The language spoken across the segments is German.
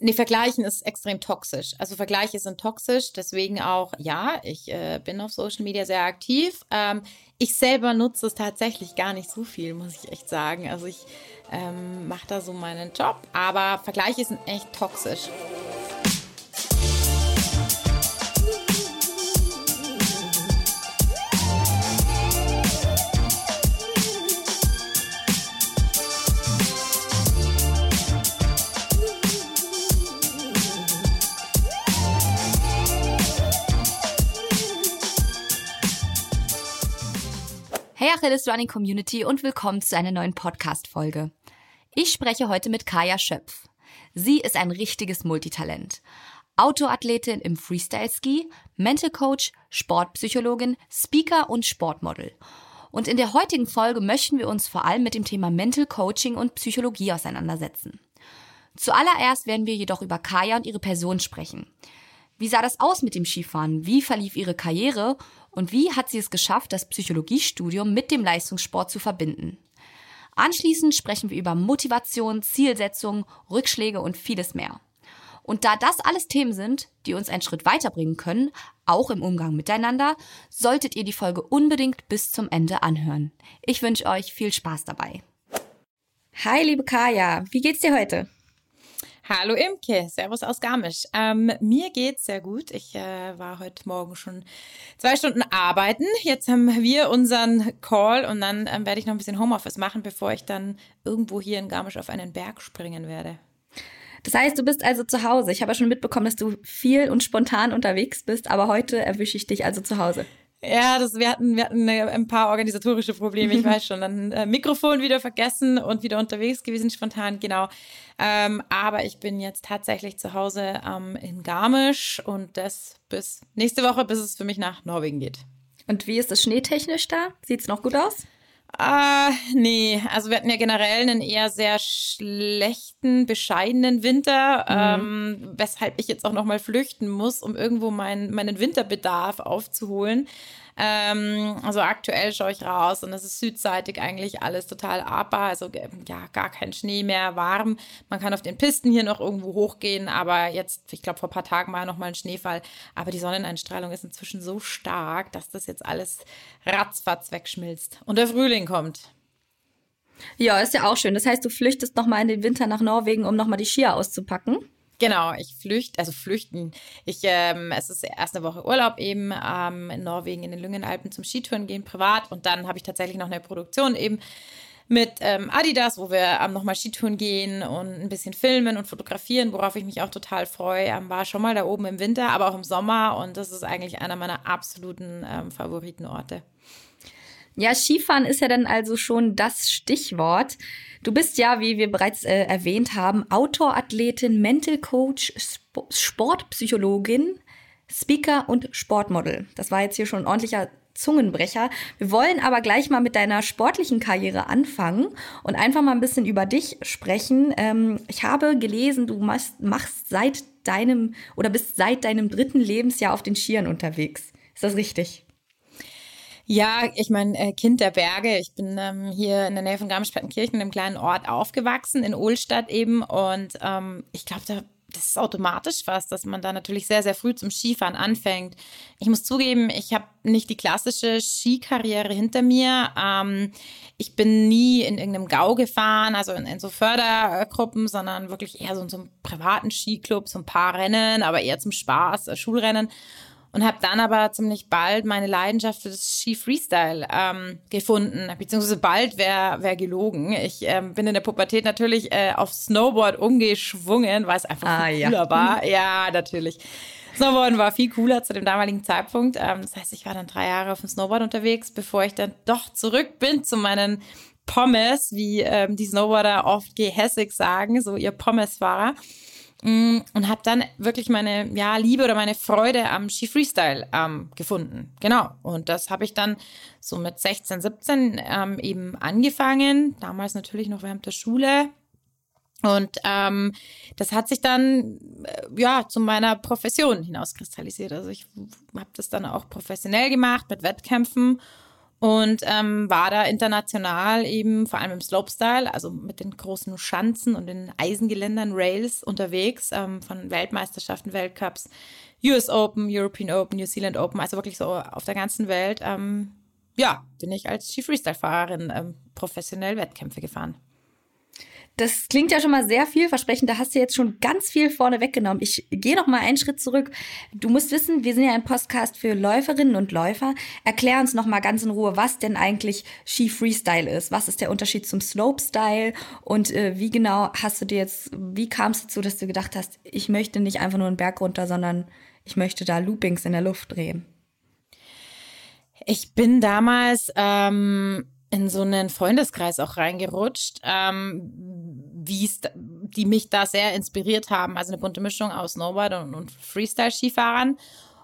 Nee, Vergleichen ist extrem toxisch. Also Vergleiche sind toxisch, deswegen auch, ja, ich äh, bin auf Social Media sehr aktiv. Ähm, ich selber nutze es tatsächlich gar nicht so viel, muss ich echt sagen. Also ich ähm, mache da so meinen Job, aber Vergleiche sind echt toxisch. Hey Achilles Running Community und willkommen zu einer neuen Podcast-Folge. Ich spreche heute mit Kaya Schöpf. Sie ist ein richtiges Multitalent. Autoathletin im Freestyle-Ski, Mental Coach, Sportpsychologin, Speaker und Sportmodel. Und in der heutigen Folge möchten wir uns vor allem mit dem Thema Mental Coaching und Psychologie auseinandersetzen. Zuallererst werden wir jedoch über Kaya und ihre Person sprechen. Wie sah das aus mit dem Skifahren? Wie verlief ihre Karriere? Und wie hat sie es geschafft, das Psychologiestudium mit dem Leistungssport zu verbinden? Anschließend sprechen wir über Motivation, Zielsetzung, Rückschläge und vieles mehr. Und da das alles Themen sind, die uns einen Schritt weiterbringen können, auch im Umgang miteinander, solltet ihr die Folge unbedingt bis zum Ende anhören. Ich wünsche euch viel Spaß dabei. Hi, liebe Kaya, wie geht's dir heute? Hallo Imke, Servus aus Garmisch. Ähm, mir geht's sehr gut. Ich äh, war heute Morgen schon zwei Stunden arbeiten. Jetzt haben wir unseren Call und dann ähm, werde ich noch ein bisschen Homeoffice machen, bevor ich dann irgendwo hier in Garmisch auf einen Berg springen werde. Das heißt, du bist also zu Hause. Ich habe ja schon mitbekommen, dass du viel und spontan unterwegs bist, aber heute erwische ich dich also zu Hause. Ja, das, wir, hatten, wir hatten ein paar organisatorische Probleme, ich weiß schon. Dann äh, Mikrofon wieder vergessen und wieder unterwegs gewesen, spontan, genau. Ähm, aber ich bin jetzt tatsächlich zu Hause ähm, in Garmisch und das bis nächste Woche, bis es für mich nach Norwegen geht. Und wie ist es schneetechnisch da? Sieht es noch gut aus? Ah, nee, also wir hatten ja generell einen eher sehr schlechten, bescheidenen Winter, mhm. ähm, weshalb ich jetzt auch nochmal flüchten muss, um irgendwo mein, meinen Winterbedarf aufzuholen. Ähm, also aktuell schaue ich raus und es ist südseitig eigentlich alles total abbar. Also ja, gar kein Schnee mehr, warm. Man kann auf den Pisten hier noch irgendwo hochgehen, aber jetzt, ich glaube, vor ein paar Tagen war noch mal ein Schneefall. Aber die Sonneneinstrahlung ist inzwischen so stark, dass das jetzt alles ratzfatz wegschmilzt. Und der Frühling kommt. Ja, ist ja auch schön. Das heißt, du flüchtest noch mal in den Winter nach Norwegen, um noch mal die Skier auszupacken? Genau, ich flüchte, also flüchten. Ich, ähm, es ist erst eine Woche Urlaub eben ähm, in Norwegen in den Lüngenalpen zum Skitouren gehen privat und dann habe ich tatsächlich noch eine Produktion eben mit ähm, Adidas, wo wir ähm, nochmal Skitouren gehen und ein bisschen filmen und fotografieren, worauf ich mich auch total freue. Ähm, war schon mal da oben im Winter, aber auch im Sommer und das ist eigentlich einer meiner absoluten ähm, Favoritenorte. Ja, Skifahren ist ja dann also schon das Stichwort. Du bist ja, wie wir bereits äh, erwähnt haben, Outdoor-Athletin, Mental Coach, Sp Sportpsychologin, Speaker und Sportmodel. Das war jetzt hier schon ein ordentlicher Zungenbrecher. Wir wollen aber gleich mal mit deiner sportlichen Karriere anfangen und einfach mal ein bisschen über dich sprechen. Ähm, ich habe gelesen, du machst, machst seit deinem oder bist seit deinem dritten Lebensjahr auf den Skiern unterwegs. Ist das richtig? Ja, ich meine, äh, Kind der Berge. Ich bin ähm, hier in der Nähe von Garmisch-Partenkirchen, einem kleinen Ort, aufgewachsen, in Ohlstadt eben. Und ähm, ich glaube, da das ist automatisch fast, dass man da natürlich sehr, sehr früh zum Skifahren anfängt. Ich muss zugeben, ich habe nicht die klassische Skikarriere hinter mir. Ähm, ich bin nie in irgendeinem Gau gefahren, also in, in so Fördergruppen, sondern wirklich eher so in so einem privaten Skiclub, so ein paar Rennen, aber eher zum Spaß, äh, Schulrennen und habe dann aber ziemlich bald meine Leidenschaft für das Ski Freestyle ähm, gefunden, beziehungsweise bald wäre wär gelogen. Ich ähm, bin in der Pubertät natürlich äh, auf Snowboard umgeschwungen, weil es einfach ah, cooler ja. war. Ja, natürlich. Snowboarden war viel cooler zu dem damaligen Zeitpunkt. Ähm, das heißt, ich war dann drei Jahre auf dem Snowboard unterwegs, bevor ich dann doch zurück bin zu meinen Pommes, wie ähm, die Snowboarder oft gehässig sagen, so ihr Pommesfahrer. Mm, und habe dann wirklich meine ja, Liebe oder meine Freude am Ski Freestyle ähm, gefunden. Genau. Und das habe ich dann so mit 16, 17 ähm, eben angefangen. Damals natürlich noch während der Schule. Und ähm, das hat sich dann äh, ja zu meiner Profession hinauskristallisiert. Also ich habe das dann auch professionell gemacht mit Wettkämpfen und ähm, war da international eben vor allem im Slopestyle, also mit den großen Schanzen und den Eisengeländern, Rails unterwegs, ähm, von Weltmeisterschaften, Weltcups, US Open, European Open, New Zealand Open, also wirklich so auf der ganzen Welt. Ähm, ja, bin ich als Ski Freestyle-Fahrerin ähm, professionell Wettkämpfe gefahren. Das klingt ja schon mal sehr vielversprechend. Da hast du jetzt schon ganz viel vorne weggenommen. Ich gehe noch mal einen Schritt zurück. Du musst wissen, wir sind ja ein Podcast für Läuferinnen und Läufer. Erklär uns noch mal ganz in Ruhe, was denn eigentlich Ski Freestyle ist. Was ist der Unterschied zum Slopestyle? Und äh, wie genau hast du dir jetzt, wie kam es dazu, dass du gedacht hast, ich möchte nicht einfach nur einen Berg runter, sondern ich möchte da Loopings in der Luft drehen? Ich bin damals ähm, in so einen Freundeskreis auch reingerutscht, ähm, wie die mich da sehr inspiriert haben. Also eine bunte Mischung aus Snowboard und, und Freestyle-Skifahrern.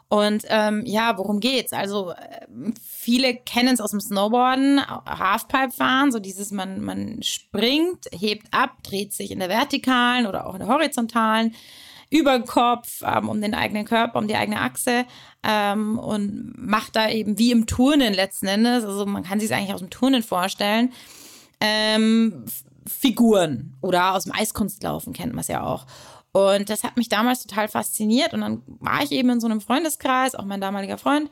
Und ähm, ja, worum geht's? Also äh, viele kennen es aus dem Snowboarden, Halfpipe fahren, so dieses man man springt, hebt ab, dreht sich in der vertikalen oder auch in der horizontalen über den Kopf, ähm, um den eigenen Körper, um die eigene Achse ähm, und macht da eben wie im Turnen letzten Endes, also man kann sich es eigentlich aus dem Turnen vorstellen, ähm, Figuren oder aus dem Eiskunstlaufen kennt man es ja auch. Und das hat mich damals total fasziniert. Und dann war ich eben in so einem Freundeskreis, auch mein damaliger Freund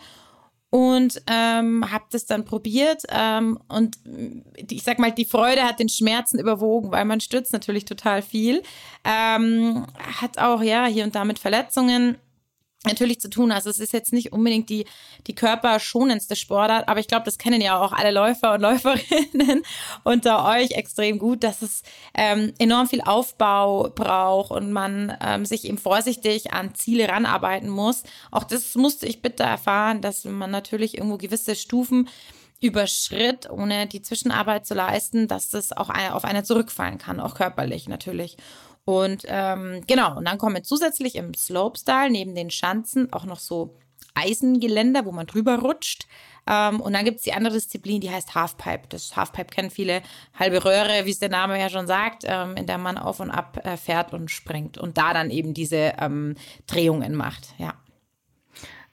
und ähm, habe das dann probiert ähm, und ich sag mal, die Freude hat den Schmerzen überwogen, weil man stürzt natürlich total viel, ähm, hat auch ja hier und da mit Verletzungen natürlich zu tun. Also es ist jetzt nicht unbedingt die, die körperschonendste Sportart, aber ich glaube, das kennen ja auch alle Läufer und Läuferinnen unter euch extrem gut, dass es ähm, enorm viel Aufbau braucht und man ähm, sich eben vorsichtig an Ziele ranarbeiten muss. Auch das musste ich bitte erfahren, dass man natürlich irgendwo gewisse Stufen überschritt, ohne die Zwischenarbeit zu leisten, dass das auch auf einer zurückfallen kann, auch körperlich natürlich. Und ähm, genau, und dann kommen zusätzlich im Slopestyle neben den Schanzen auch noch so Eisengeländer, wo man drüber rutscht. Ähm, und dann gibt es die andere Disziplin, die heißt Halfpipe. Das Halfpipe kennen viele, halbe Röhre, wie es der Name ja schon sagt, ähm, in der man auf und ab äh, fährt und springt und da dann eben diese ähm, Drehungen macht. Ja.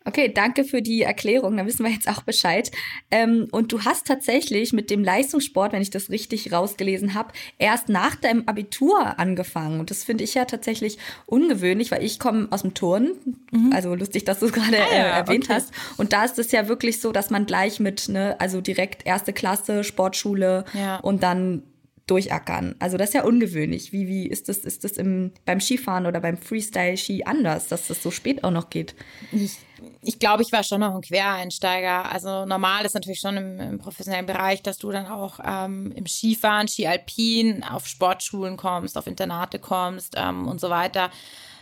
Okay, danke für die Erklärung. Da wissen wir jetzt auch Bescheid. Ähm, und du hast tatsächlich mit dem Leistungssport, wenn ich das richtig rausgelesen habe, erst nach deinem Abitur angefangen. Und das finde ich ja tatsächlich ungewöhnlich, weil ich komme aus dem Turnen. Mhm. Also lustig, dass du es gerade ah, äh, erwähnt okay. hast. Und da ist es ja wirklich so, dass man gleich mit, ne, also direkt erste Klasse, Sportschule ja. und dann durchackern. Also das ist ja ungewöhnlich. Wie, wie ist das, ist das im, beim Skifahren oder beim Freestyle-Ski anders, dass das so spät auch noch geht? Ich, ich glaube, ich war schon noch ein Quereinsteiger. Also normal ist natürlich schon im, im professionellen Bereich, dass du dann auch ähm, im Skifahren, Ski Alpin, auf Sportschulen kommst, auf Internate kommst ähm, und so weiter.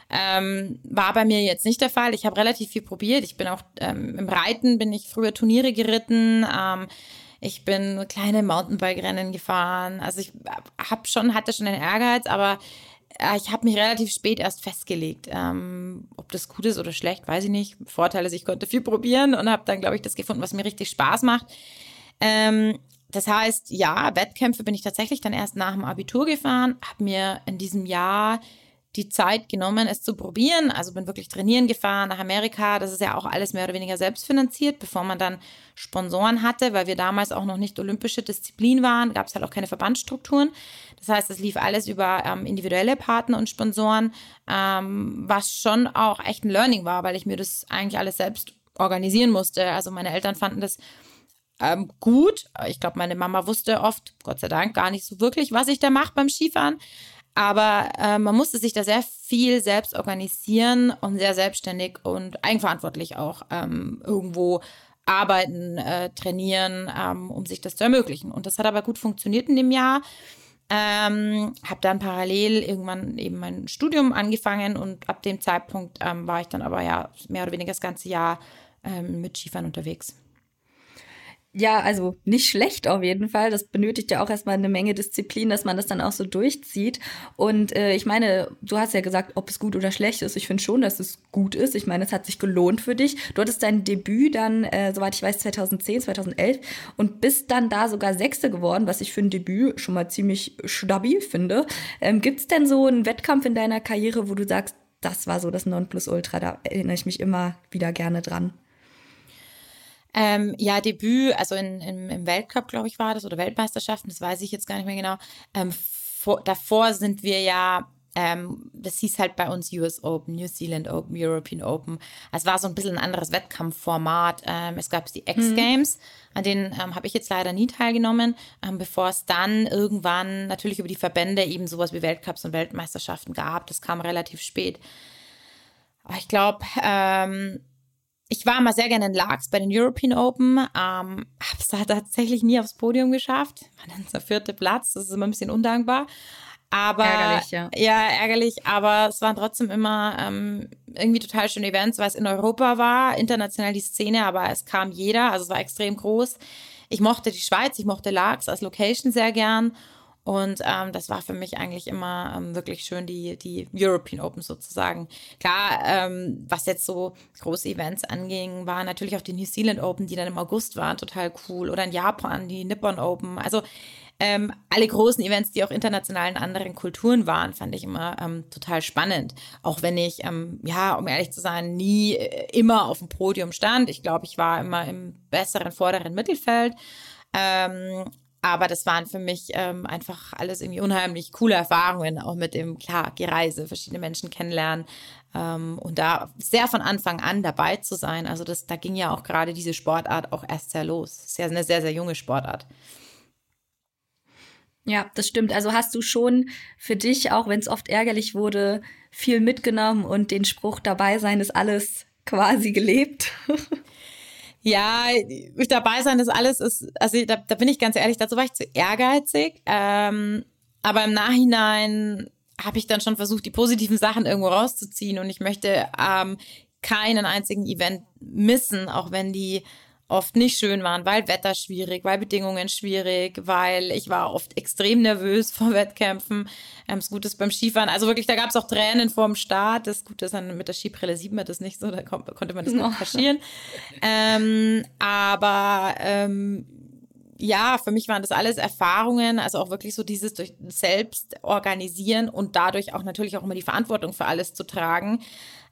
Ähm, war bei mir jetzt nicht der Fall. Ich habe relativ viel probiert. Ich bin auch ähm, im Reiten, bin ich früher Turniere geritten. Ähm, ich bin kleine Mountainbike-Rennen gefahren. Also ich habe schon, hatte schon einen Ehrgeiz, aber ich habe mich relativ spät erst festgelegt. Ähm, ob das gut ist oder schlecht, weiß ich nicht. Vorteil ist, ich konnte viel probieren und habe dann, glaube ich, das gefunden, was mir richtig Spaß macht. Ähm, das heißt, ja, Wettkämpfe bin ich tatsächlich dann erst nach dem Abitur gefahren, habe mir in diesem Jahr die Zeit genommen, es zu probieren. Also bin wirklich trainieren gefahren nach Amerika. Das ist ja auch alles mehr oder weniger selbstfinanziert, bevor man dann Sponsoren hatte, weil wir damals auch noch nicht olympische Disziplin waren, gab es halt auch keine Verbandsstrukturen. Das heißt, es lief alles über ähm, individuelle Partner und Sponsoren, ähm, was schon auch echt ein Learning war, weil ich mir das eigentlich alles selbst organisieren musste. Also meine Eltern fanden das ähm, gut. Ich glaube, meine Mama wusste oft, Gott sei Dank, gar nicht so wirklich, was ich da mache beim Skifahren. Aber äh, man musste sich da sehr viel selbst organisieren und sehr selbstständig und eigenverantwortlich auch ähm, irgendwo arbeiten, äh, trainieren, ähm, um sich das zu ermöglichen. Und das hat aber gut funktioniert in dem Jahr. Ähm, habe dann parallel irgendwann eben mein Studium angefangen und ab dem Zeitpunkt ähm, war ich dann aber ja mehr oder weniger das ganze Jahr ähm, mit Skifahren unterwegs. Ja, also nicht schlecht auf jeden Fall. Das benötigt ja auch erstmal eine Menge Disziplin, dass man das dann auch so durchzieht. Und äh, ich meine, du hast ja gesagt, ob es gut oder schlecht ist. Ich finde schon, dass es gut ist. Ich meine, es hat sich gelohnt für dich. Du hattest dein Debüt dann, äh, soweit ich weiß, 2010, 2011 und bist dann da sogar Sechste geworden, was ich für ein Debüt schon mal ziemlich stabil finde. Ähm, Gibt es denn so einen Wettkampf in deiner Karriere, wo du sagst, das war so das Nonplusultra, da erinnere ich mich immer wieder gerne dran? Ähm, ja, Debüt, also in, in, im Weltcup, glaube ich, war das, oder Weltmeisterschaften, das weiß ich jetzt gar nicht mehr genau. Ähm, vor, davor sind wir ja ähm, das hieß halt bei uns US Open, New Zealand Open, European Open. Es war so ein bisschen ein anderes Wettkampfformat. Ähm, es gab die X-Games, mhm. an denen ähm, habe ich jetzt leider nie teilgenommen, ähm, bevor es dann irgendwann natürlich über die Verbände eben sowas wie Weltcups und Weltmeisterschaften gab. Das kam relativ spät. Aber ich glaube, ähm, ich war mal sehr gerne in Largs bei den European Open, ähm, habe es da tatsächlich nie aufs Podium geschafft. War dann der vierte Platz, das ist immer ein bisschen undankbar. Aber ärgerlich, ja. Ja, ärgerlich, aber es waren trotzdem immer ähm, irgendwie total schöne Events, weil es in Europa war, international die Szene, aber es kam jeder, also es war extrem groß. Ich mochte die Schweiz, ich mochte Largs als Location sehr gern. Und ähm, das war für mich eigentlich immer ähm, wirklich schön, die, die European Open sozusagen. Klar, ähm, was jetzt so große Events anging, waren natürlich auch die New Zealand Open, die dann im August waren, total cool. Oder in Japan die Nippon Open. Also ähm, alle großen Events, die auch international in anderen Kulturen waren, fand ich immer ähm, total spannend. Auch wenn ich, ähm, ja, um ehrlich zu sein, nie äh, immer auf dem Podium stand. Ich glaube, ich war immer im besseren vorderen Mittelfeld. Ähm, aber das waren für mich ähm, einfach alles irgendwie unheimlich coole Erfahrungen, auch mit dem, klar, Gereise, verschiedene Menschen kennenlernen ähm, und da sehr von Anfang an dabei zu sein. Also das, da ging ja auch gerade diese Sportart auch erst sehr los. Ist ja eine sehr, sehr junge Sportart. Ja, das stimmt. Also hast du schon für dich, auch wenn es oft ärgerlich wurde, viel mitgenommen und den Spruch dabei sein ist alles quasi gelebt. Ja, dabei sein ist alles ist, also da, da bin ich ganz ehrlich, dazu war ich zu ehrgeizig. Ähm, aber im Nachhinein habe ich dann schon versucht, die positiven Sachen irgendwo rauszuziehen und ich möchte ähm, keinen einzigen Event missen, auch wenn die oft nicht schön waren, weil Wetter schwierig, weil Bedingungen schwierig, weil ich war oft extrem nervös vor Wettkämpfen. Ähm, das Gute ist beim Skifahren, also wirklich, da gab es auch Tränen vor dem Start. Das Gute ist dann mit der Skibrille sieht man das nicht so, da kon konnte man das noch kaschieren. ähm, aber ähm, ja, für mich waren das alles Erfahrungen, also auch wirklich so dieses durch selbst organisieren und dadurch auch natürlich auch immer die Verantwortung für alles zu tragen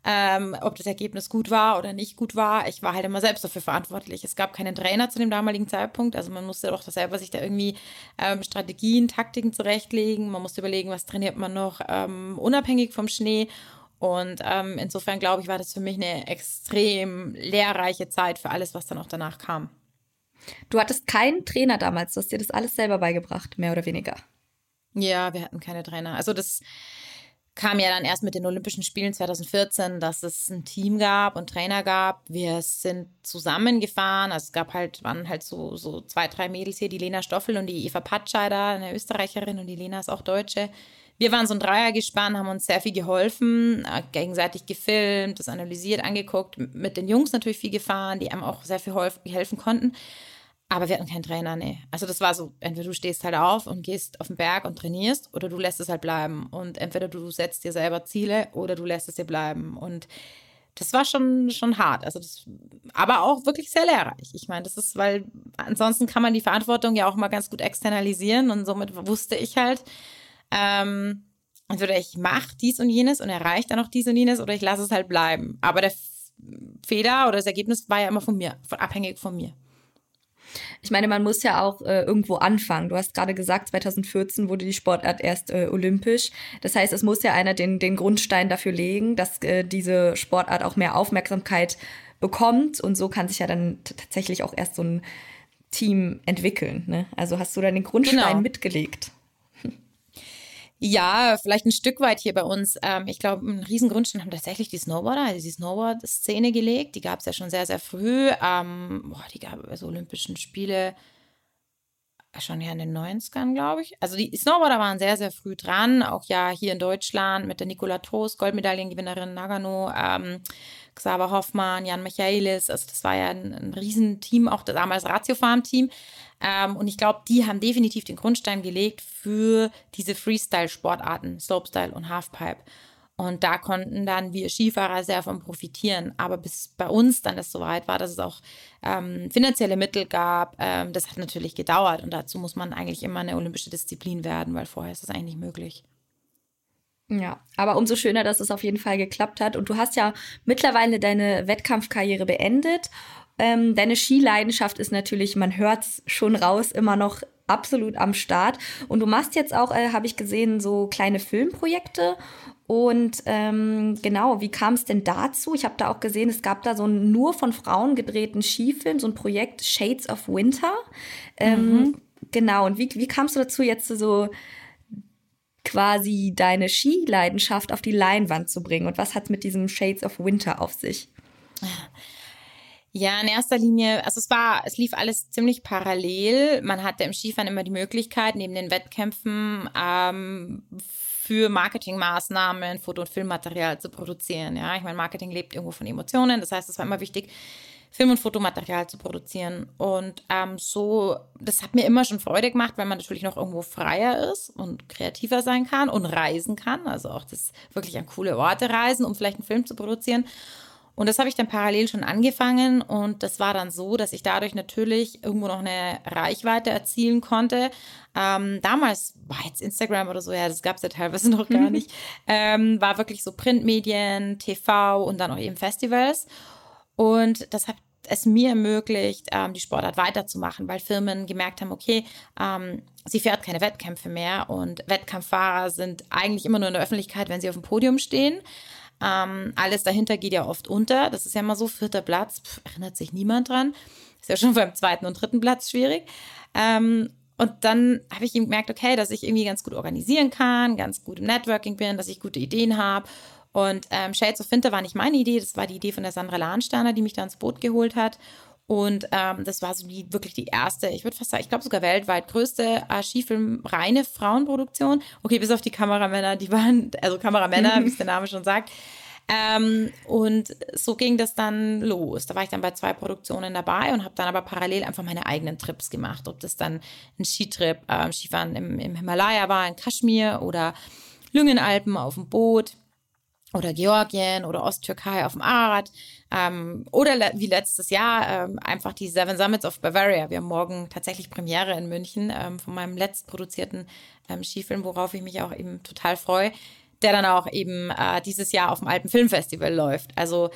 ähm, ob das Ergebnis gut war oder nicht gut war. Ich war halt immer selbst dafür verantwortlich. Es gab keinen Trainer zu dem damaligen Zeitpunkt. Also man musste doch selber sich da irgendwie ähm, Strategien, Taktiken zurechtlegen. Man musste überlegen, was trainiert man noch ähm, unabhängig vom Schnee. Und ähm, insofern glaube ich, war das für mich eine extrem lehrreiche Zeit für alles, was dann auch danach kam. Du hattest keinen Trainer damals, du hast dir das alles selber beigebracht, mehr oder weniger. Ja, wir hatten keine Trainer. Also das kam ja dann erst mit den Olympischen Spielen 2014, dass es ein Team gab und Trainer gab. Wir sind zusammengefahren. Also es gab halt, waren halt so, so zwei, drei Mädels hier, die Lena Stoffel und die Eva Patscheider, eine Österreicherin und die Lena ist auch Deutsche. Wir waren so ein Dreiergespann, haben uns sehr viel geholfen, äh, gegenseitig gefilmt, das analysiert, angeguckt, mit den Jungs natürlich viel gefahren, die einem auch sehr viel helfen konnten. Aber wir hatten keinen Trainer, nee. Also das war so, entweder du stehst halt auf und gehst auf den Berg und trainierst oder du lässt es halt bleiben. Und entweder du setzt dir selber Ziele oder du lässt es dir bleiben. Und das war schon, schon hart. Also das, aber auch wirklich sehr lehrreich. Ich meine, das ist, weil ansonsten kann man die Verantwortung ja auch mal ganz gut externalisieren und somit wusste ich halt, ähm, entweder ich mache dies und jenes und erreiche dann auch dies und jenes oder ich lasse es halt bleiben. Aber der Fehler oder das Ergebnis war ja immer von mir, von, abhängig von mir. Ich meine, man muss ja auch äh, irgendwo anfangen. Du hast gerade gesagt, 2014 wurde die Sportart erst äh, olympisch. Das heißt, es muss ja einer den, den Grundstein dafür legen, dass äh, diese Sportart auch mehr Aufmerksamkeit bekommt. Und so kann sich ja dann tatsächlich auch erst so ein Team entwickeln. Ne? Also hast du da den Grundstein genau. mitgelegt? Ja, vielleicht ein Stück weit hier bei uns. Ähm, ich glaube, einen riesen Grundstein haben tatsächlich die Snowboarder, also die Snowboard-Szene gelegt. Die gab es ja schon sehr, sehr früh. Ähm, boah, die gab es Olympischen Spiele schon ja in den 90ern, glaube ich. Also die Snowboarder waren sehr, sehr früh dran. Auch ja hier in Deutschland mit der Nicola Toast, Goldmedaillengewinnerin Nagano, ähm, Xaver Hoffmann, Jan Michaelis. Also das war ja ein, ein Riesenteam, auch damals Ratiofarm-Team. Ähm, und ich glaube, die haben definitiv den Grundstein gelegt für diese Freestyle-Sportarten, Slopestyle und Halfpipe. Und da konnten dann wir Skifahrer sehr von profitieren. Aber bis bei uns dann es soweit war, dass es auch ähm, finanzielle Mittel gab, ähm, das hat natürlich gedauert. Und dazu muss man eigentlich immer eine olympische Disziplin werden, weil vorher ist das eigentlich nicht möglich. Ja, aber umso schöner, dass es auf jeden Fall geklappt hat. Und du hast ja mittlerweile deine Wettkampfkarriere beendet Ähm, deine Skileidenschaft ist natürlich, man hört es schon raus, immer noch absolut am Start. Und du machst jetzt auch, äh, habe ich gesehen, so kleine Filmprojekte. Und ähm, genau, wie kam es denn dazu? Ich habe da auch gesehen, es gab da so einen nur von Frauen gedrehten Skifilm, so ein Projekt Shades of Winter. Ähm, mhm. Genau, und wie, wie kamst du dazu, jetzt so quasi deine Skileidenschaft auf die Leinwand zu bringen? Und was hat es mit diesem Shades of Winter auf sich? Ja, in erster Linie, also es war, es lief alles ziemlich parallel. Man hatte im Skifahren immer die Möglichkeit, neben den Wettkämpfen ähm, für Marketingmaßnahmen Foto- und Filmmaterial zu produzieren. Ja, ich meine, Marketing lebt irgendwo von Emotionen. Das heißt, es war immer wichtig, Film- und Fotomaterial zu produzieren. Und ähm, so, das hat mir immer schon Freude gemacht, weil man natürlich noch irgendwo freier ist und kreativer sein kann und reisen kann. Also auch das wirklich an coole Orte reisen, um vielleicht einen Film zu produzieren. Und das habe ich dann parallel schon angefangen und das war dann so, dass ich dadurch natürlich irgendwo noch eine Reichweite erzielen konnte. Ähm, damals war jetzt Instagram oder so, ja, das gab es ja teilweise noch gar nicht. Ähm, war wirklich so Printmedien, TV und dann auch eben Festivals. Und das hat es mir ermöglicht, ähm, die Sportart weiterzumachen, weil Firmen gemerkt haben, okay, ähm, sie fährt keine Wettkämpfe mehr und Wettkampffahrer sind eigentlich immer nur in der Öffentlichkeit, wenn sie auf dem Podium stehen. Ähm, alles dahinter geht ja oft unter. Das ist ja immer so, vierter Platz, pff, erinnert sich niemand dran. Ist ja schon beim zweiten und dritten Platz schwierig. Ähm, und dann habe ich gemerkt, okay, dass ich irgendwie ganz gut organisieren kann, ganz gut im Networking bin, dass ich gute Ideen habe. Und ähm, Shades of Winter war nicht meine Idee, das war die Idee von der Sandra Lahnsteiner, die mich da ins Boot geholt hat. Und ähm, das war so die, wirklich die erste, ich würde fast sagen, ich glaube sogar weltweit größte äh, Skifilm, reine Frauenproduktion. Okay, bis auf die Kameramänner, die waren, also Kameramänner, wie es der Name schon sagt. Ähm, und so ging das dann los. Da war ich dann bei zwei Produktionen dabei und habe dann aber parallel einfach meine eigenen Trips gemacht. Ob das dann ein Skitrip, äh, Skifahren im, im Himalaya war, in Kaschmir oder Lüngenalpen auf dem Boot oder Georgien oder Osttürkei auf dem Arad ähm, oder le wie letztes Jahr ähm, einfach die Seven Summits of Bavaria. Wir haben morgen tatsächlich Premiere in München ähm, von meinem letzt produzierten ähm, Skifilm, worauf ich mich auch eben total freue, der dann auch eben äh, dieses Jahr auf dem Alpen Filmfestival läuft. Also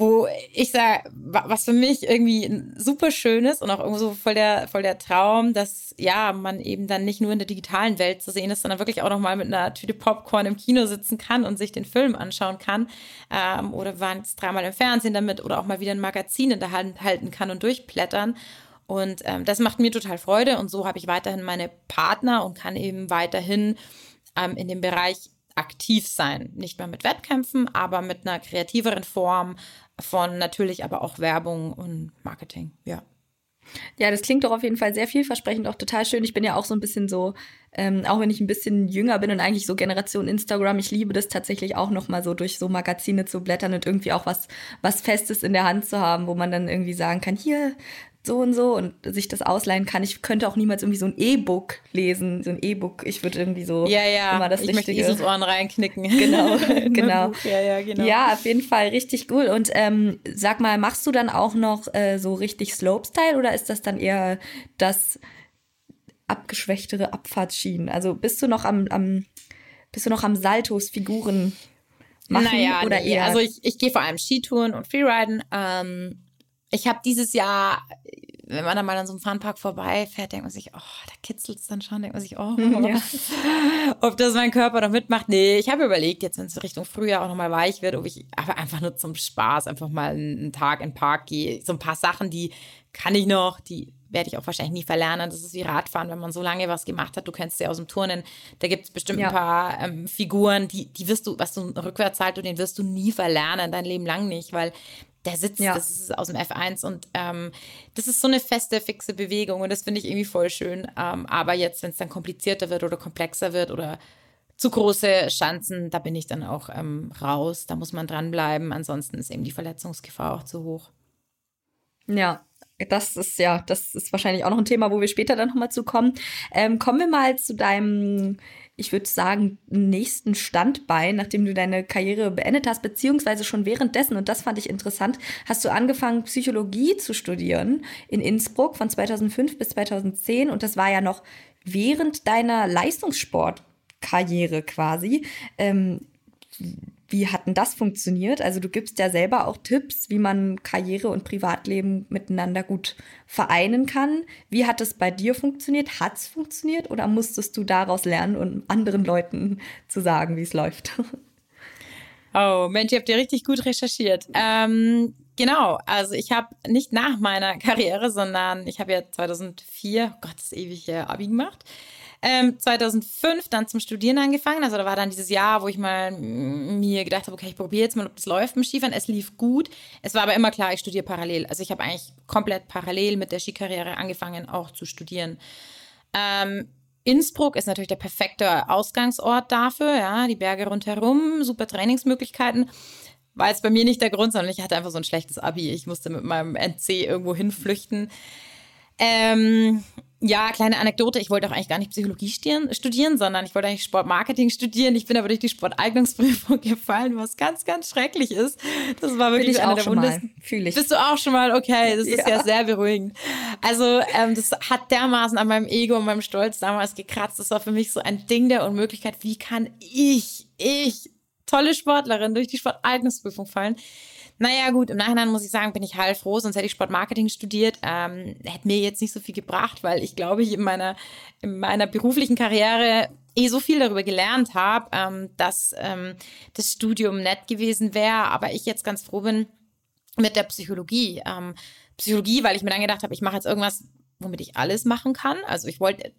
wo ich sage, was für mich irgendwie super schön ist und auch irgendwo so voll der, voll der Traum, dass ja, man eben dann nicht nur in der digitalen Welt zu sehen ist, sondern wirklich auch nochmal mit einer Tüte Popcorn im Kino sitzen kann und sich den Film anschauen kann. Ähm, oder waren es dreimal im Fernsehen damit oder auch mal wieder ein Magazin in der Hand halten kann und durchblättern. Und ähm, das macht mir total Freude und so habe ich weiterhin meine Partner und kann eben weiterhin ähm, in dem Bereich aktiv sein. Nicht mehr mit Wettkämpfen, aber mit einer kreativeren Form von natürlich aber auch Werbung und Marketing, ja. Ja, das klingt doch auf jeden Fall sehr vielversprechend, auch total schön. Ich bin ja auch so ein bisschen so, ähm, auch wenn ich ein bisschen jünger bin und eigentlich so Generation Instagram, ich liebe das tatsächlich auch noch mal so durch so Magazine zu blättern und irgendwie auch was, was Festes in der Hand zu haben, wo man dann irgendwie sagen kann, hier, so und so und sich das ausleihen kann. Ich könnte auch niemals irgendwie so ein E-Book lesen, so ein E-Book. Ich würde irgendwie so ja, ja. immer das ich Richtige. möchte Ohren reinknicken. Genau, genau. Ja, ja, genau. Ja, auf jeden Fall richtig cool. Und ähm, sag mal, machst du dann auch noch äh, so richtig Slopestyle oder ist das dann eher das abgeschwächtere Abfahrtsschienen? Also bist du noch am, am bist du noch am Saltos Figuren machen naja, oder nee. eher? Also ich, ich gehe vor allem Skitouren und Freeriden. Ähm, ich habe dieses Jahr, wenn man dann mal an so einem Funpark vorbeifährt, denkt man sich, oh, da kitzelt es dann schon, denkt man sich, oh, ja. ob das mein Körper noch mitmacht. Nee, ich habe überlegt, jetzt wenn es Richtung Frühjahr auch nochmal weich wird, ob ich aber einfach nur zum Spaß einfach mal einen Tag in den Park gehe. So ein paar Sachen, die kann ich noch, die werde ich auch wahrscheinlich nie verlernen. Das ist wie Radfahren, wenn man so lange was gemacht hat. Du kennst sie aus dem Turnen. Da gibt es bestimmt ja. ein paar ähm, Figuren, die, die wirst du, was du rückwärts halt, den wirst du nie verlernen, dein Leben lang nicht, weil der sitzt, ja. das ist aus dem F1 und ähm, das ist so eine feste, fixe Bewegung und das finde ich irgendwie voll schön. Ähm, aber jetzt, wenn es dann komplizierter wird oder komplexer wird oder zu große Schanzen, da bin ich dann auch ähm, raus. Da muss man dranbleiben. Ansonsten ist eben die Verletzungsgefahr auch zu hoch. Ja, das ist ja, das ist wahrscheinlich auch noch ein Thema, wo wir später dann nochmal zu kommen. Ähm, kommen wir mal zu deinem, ich würde sagen, nächsten Standbein, nachdem du deine Karriere beendet hast, beziehungsweise schon währenddessen, und das fand ich interessant, hast du angefangen, Psychologie zu studieren in Innsbruck von 2005 bis 2010 und das war ja noch während deiner Leistungssportkarriere quasi. Ähm, wie hat denn das funktioniert? Also du gibst ja selber auch Tipps, wie man Karriere und Privatleben miteinander gut vereinen kann. Wie hat es bei dir funktioniert? Hat es funktioniert oder musstest du daraus lernen um anderen Leuten zu sagen, wie es läuft? Oh, Mensch, ihr habt ja richtig gut recherchiert. Ähm, genau, also ich habe nicht nach meiner Karriere, sondern ich habe ja 2004, oh Gott, das ist ewig Abi gemacht. Ähm, 2005 dann zum Studieren angefangen. Also da war dann dieses Jahr, wo ich mal mir gedacht habe, okay, ich probiere jetzt mal, ob das läuft mit Skifahren. Es lief gut. Es war aber immer klar, ich studiere parallel. Also ich habe eigentlich komplett parallel mit der Skikarriere angefangen, auch zu studieren. Ähm, Innsbruck ist natürlich der perfekte Ausgangsort dafür. Ja, die Berge rundherum, super Trainingsmöglichkeiten. War jetzt bei mir nicht der Grund, sondern ich hatte einfach so ein schlechtes Abi. Ich musste mit meinem NC irgendwo hinflüchten. Ähm, ja, kleine Anekdote. Ich wollte auch eigentlich gar nicht Psychologie studieren, sondern ich wollte eigentlich Sportmarketing studieren. Ich bin aber durch die Sporteignungsprüfung gefallen, was ganz, ganz schrecklich ist. Das war wirklich ich einer auch der schon mal. Fühl ich. Bist du auch schon mal? Okay, das ist ja, ja sehr beruhigend. Also, ähm, das hat dermaßen an meinem Ego und meinem Stolz damals gekratzt. Das war für mich so ein Ding der Unmöglichkeit. Wie kann ich, ich, tolle Sportlerin, durch die Sporteignungsprüfung fallen? Naja, gut, im Nachhinein muss ich sagen, bin ich heilfroh, sonst hätte ich Sportmarketing studiert. Ähm, hätte mir jetzt nicht so viel gebracht, weil ich glaube, ich in meiner, in meiner beruflichen Karriere eh so viel darüber gelernt habe, ähm, dass ähm, das Studium nett gewesen wäre, aber ich jetzt ganz froh bin mit der Psychologie. Ähm, Psychologie, weil ich mir dann gedacht habe, ich mache jetzt irgendwas, womit ich alles machen kann. Also ich wollte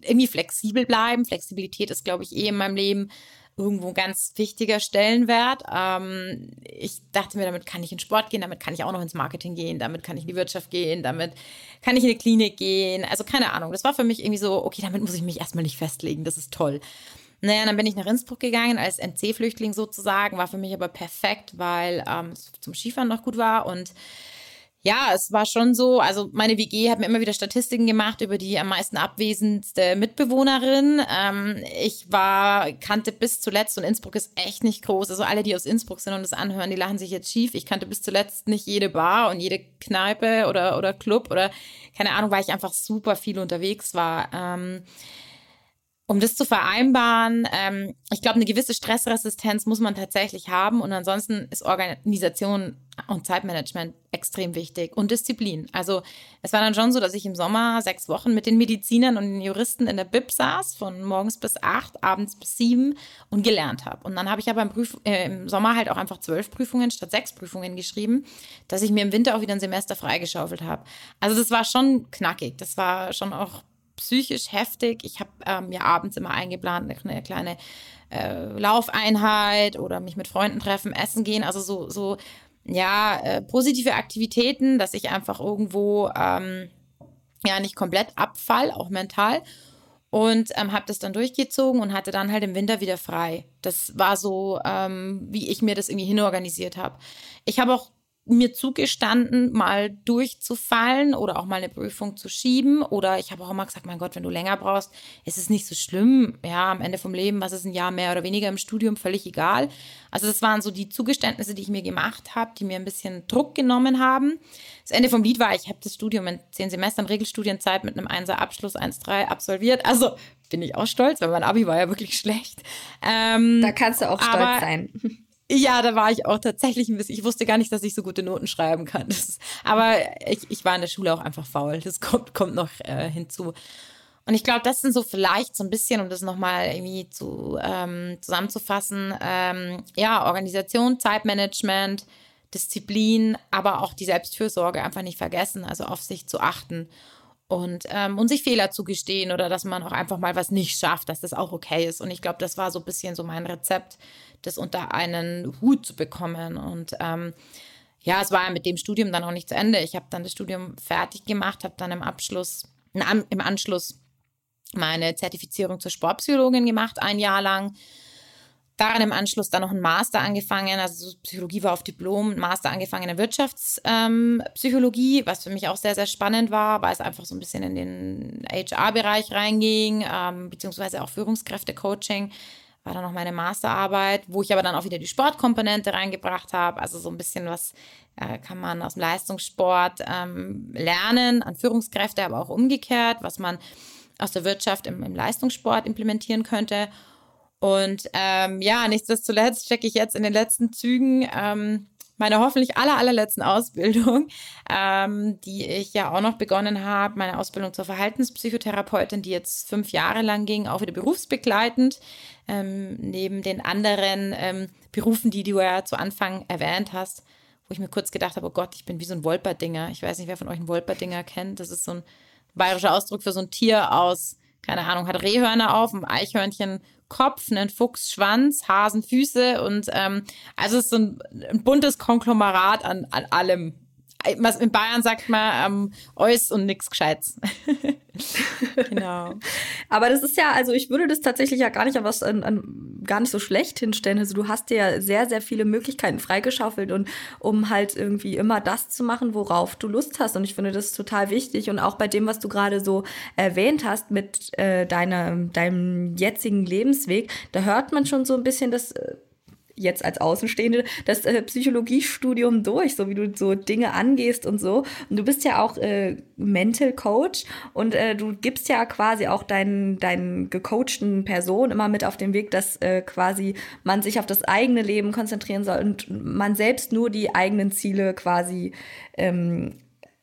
irgendwie flexibel bleiben. Flexibilität ist, glaube ich, eh in meinem Leben irgendwo ein ganz wichtiger Stellenwert. Ähm, ich dachte mir, damit kann ich in Sport gehen, damit kann ich auch noch ins Marketing gehen, damit kann ich in die Wirtschaft gehen, damit kann ich in die Klinik gehen. Also keine Ahnung. Das war für mich irgendwie so, okay, damit muss ich mich erstmal nicht festlegen. Das ist toll. Naja, dann bin ich nach Innsbruck gegangen als NC-Flüchtling sozusagen, war für mich aber perfekt, weil ähm, es zum Skifahren noch gut war und ja, es war schon so, also meine WG hat mir immer wieder Statistiken gemacht über die am meisten abwesendste Mitbewohnerin. Ähm, ich war, kannte bis zuletzt, und Innsbruck ist echt nicht groß, also alle, die aus Innsbruck sind und das anhören, die lachen sich jetzt schief. Ich kannte bis zuletzt nicht jede Bar und jede Kneipe oder, oder Club oder keine Ahnung, weil ich einfach super viel unterwegs war. Ähm, um das zu vereinbaren, ähm, ich glaube, eine gewisse Stressresistenz muss man tatsächlich haben und ansonsten ist Organisation und Zeitmanagement extrem wichtig und Disziplin. Also es war dann schon so, dass ich im Sommer sechs Wochen mit den Medizinern und den Juristen in der Bib saß, von morgens bis acht, abends bis sieben und gelernt habe. Und dann habe ich aber im, Prüf äh, im Sommer halt auch einfach zwölf Prüfungen statt sechs Prüfungen geschrieben, dass ich mir im Winter auch wieder ein Semester freigeschaufelt habe. Also das war schon knackig. Das war schon auch psychisch heftig. Ich habe ähm, ja abends immer eingeplant, eine kleine äh, Laufeinheit oder mich mit Freunden treffen, essen gehen. Also so, so ja, äh, positive Aktivitäten, dass ich einfach irgendwo ähm, ja nicht komplett abfall, auch mental. Und ähm, habe das dann durchgezogen und hatte dann halt im Winter wieder frei. Das war so, ähm, wie ich mir das irgendwie hinorganisiert habe. Ich habe auch mir zugestanden, mal durchzufallen oder auch mal eine Prüfung zu schieben. Oder ich habe auch immer gesagt, mein Gott, wenn du länger brauchst, ist es nicht so schlimm. Ja, am Ende vom Leben, was ist ein Jahr mehr oder weniger im Studium, völlig egal. Also das waren so die Zugeständnisse, die ich mir gemacht habe, die mir ein bisschen Druck genommen haben. Das Ende vom Lied war, ich habe das Studium in zehn Semestern Regelstudienzeit mit einem Einser Abschluss 1,3 absolviert. Also bin ich auch stolz, weil mein Abi war ja wirklich schlecht. Ähm, da kannst du auch stolz sein. Ja, da war ich auch tatsächlich ein bisschen. Ich wusste gar nicht, dass ich so gute Noten schreiben kann. Ist, aber ich, ich war in der Schule auch einfach faul. Das kommt, kommt noch äh, hinzu. Und ich glaube, das sind so vielleicht so ein bisschen, um das nochmal irgendwie zu, ähm, zusammenzufassen, ähm, ja, Organisation, Zeitmanagement, Disziplin, aber auch die Selbstfürsorge einfach nicht vergessen, also auf sich zu achten und, ähm, und sich Fehler zugestehen oder dass man auch einfach mal was nicht schafft, dass das auch okay ist. Und ich glaube, das war so ein bisschen so mein Rezept, das unter einen Hut zu bekommen. Und ähm, ja, es war ja mit dem Studium dann auch nicht zu Ende. Ich habe dann das Studium fertig gemacht, habe dann im Abschluss, im Anschluss meine Zertifizierung zur Sportpsychologin gemacht, ein Jahr lang daran im Anschluss dann noch ein Master angefangen, also Psychologie war auf Diplom, Master angefangen in Wirtschaftspsychologie, ähm, was für mich auch sehr, sehr spannend war, weil es einfach so ein bisschen in den HR-Bereich reinging, ähm, beziehungsweise auch Führungskräfte-Coaching war dann noch meine Masterarbeit, wo ich aber dann auch wieder die Sportkomponente reingebracht habe. Also so ein bisschen was äh, kann man aus dem Leistungssport ähm, lernen, an Führungskräfte, aber auch umgekehrt, was man aus der Wirtschaft im, im Leistungssport implementieren könnte. Und ähm, ja, nichtsdestotrotz stecke ich jetzt in den letzten Zügen ähm, meiner hoffentlich aller, allerletzten Ausbildung, ähm, die ich ja auch noch begonnen habe, meine Ausbildung zur Verhaltenspsychotherapeutin, die jetzt fünf Jahre lang ging, auch wieder berufsbegleitend, ähm, neben den anderen ähm, Berufen, die du ja zu Anfang erwähnt hast, wo ich mir kurz gedacht habe, oh Gott, ich bin wie so ein Wolperdinger. Ich weiß nicht, wer von euch einen Wolperdinger kennt. Das ist so ein bayerischer Ausdruck für so ein Tier aus, keine Ahnung, hat Rehhörner auf, ein Eichhörnchen Kopf, einen Fuchsschwanz, Hasenfüße und ähm, also es ist so ein, ein buntes Konglomerat an, an allem in Bayern sagt man ähm, Eus und nix Gescheites. genau. Aber das ist ja, also ich würde das tatsächlich ja gar nicht an, gar nicht so schlecht hinstellen. Also du hast dir ja sehr, sehr viele Möglichkeiten freigeschaufelt und um halt irgendwie immer das zu machen, worauf du Lust hast. Und ich finde das total wichtig. Und auch bei dem, was du gerade so erwähnt hast mit äh, deiner, deinem jetzigen Lebensweg, da hört man schon so ein bisschen das. Jetzt als Außenstehende das äh, Psychologiestudium durch, so wie du so Dinge angehst und so. Und du bist ja auch äh, Mental Coach und äh, du gibst ja quasi auch deinen, deinen gecoachten Personen immer mit auf den Weg, dass äh, quasi man sich auf das eigene Leben konzentrieren soll und man selbst nur die eigenen Ziele quasi ähm,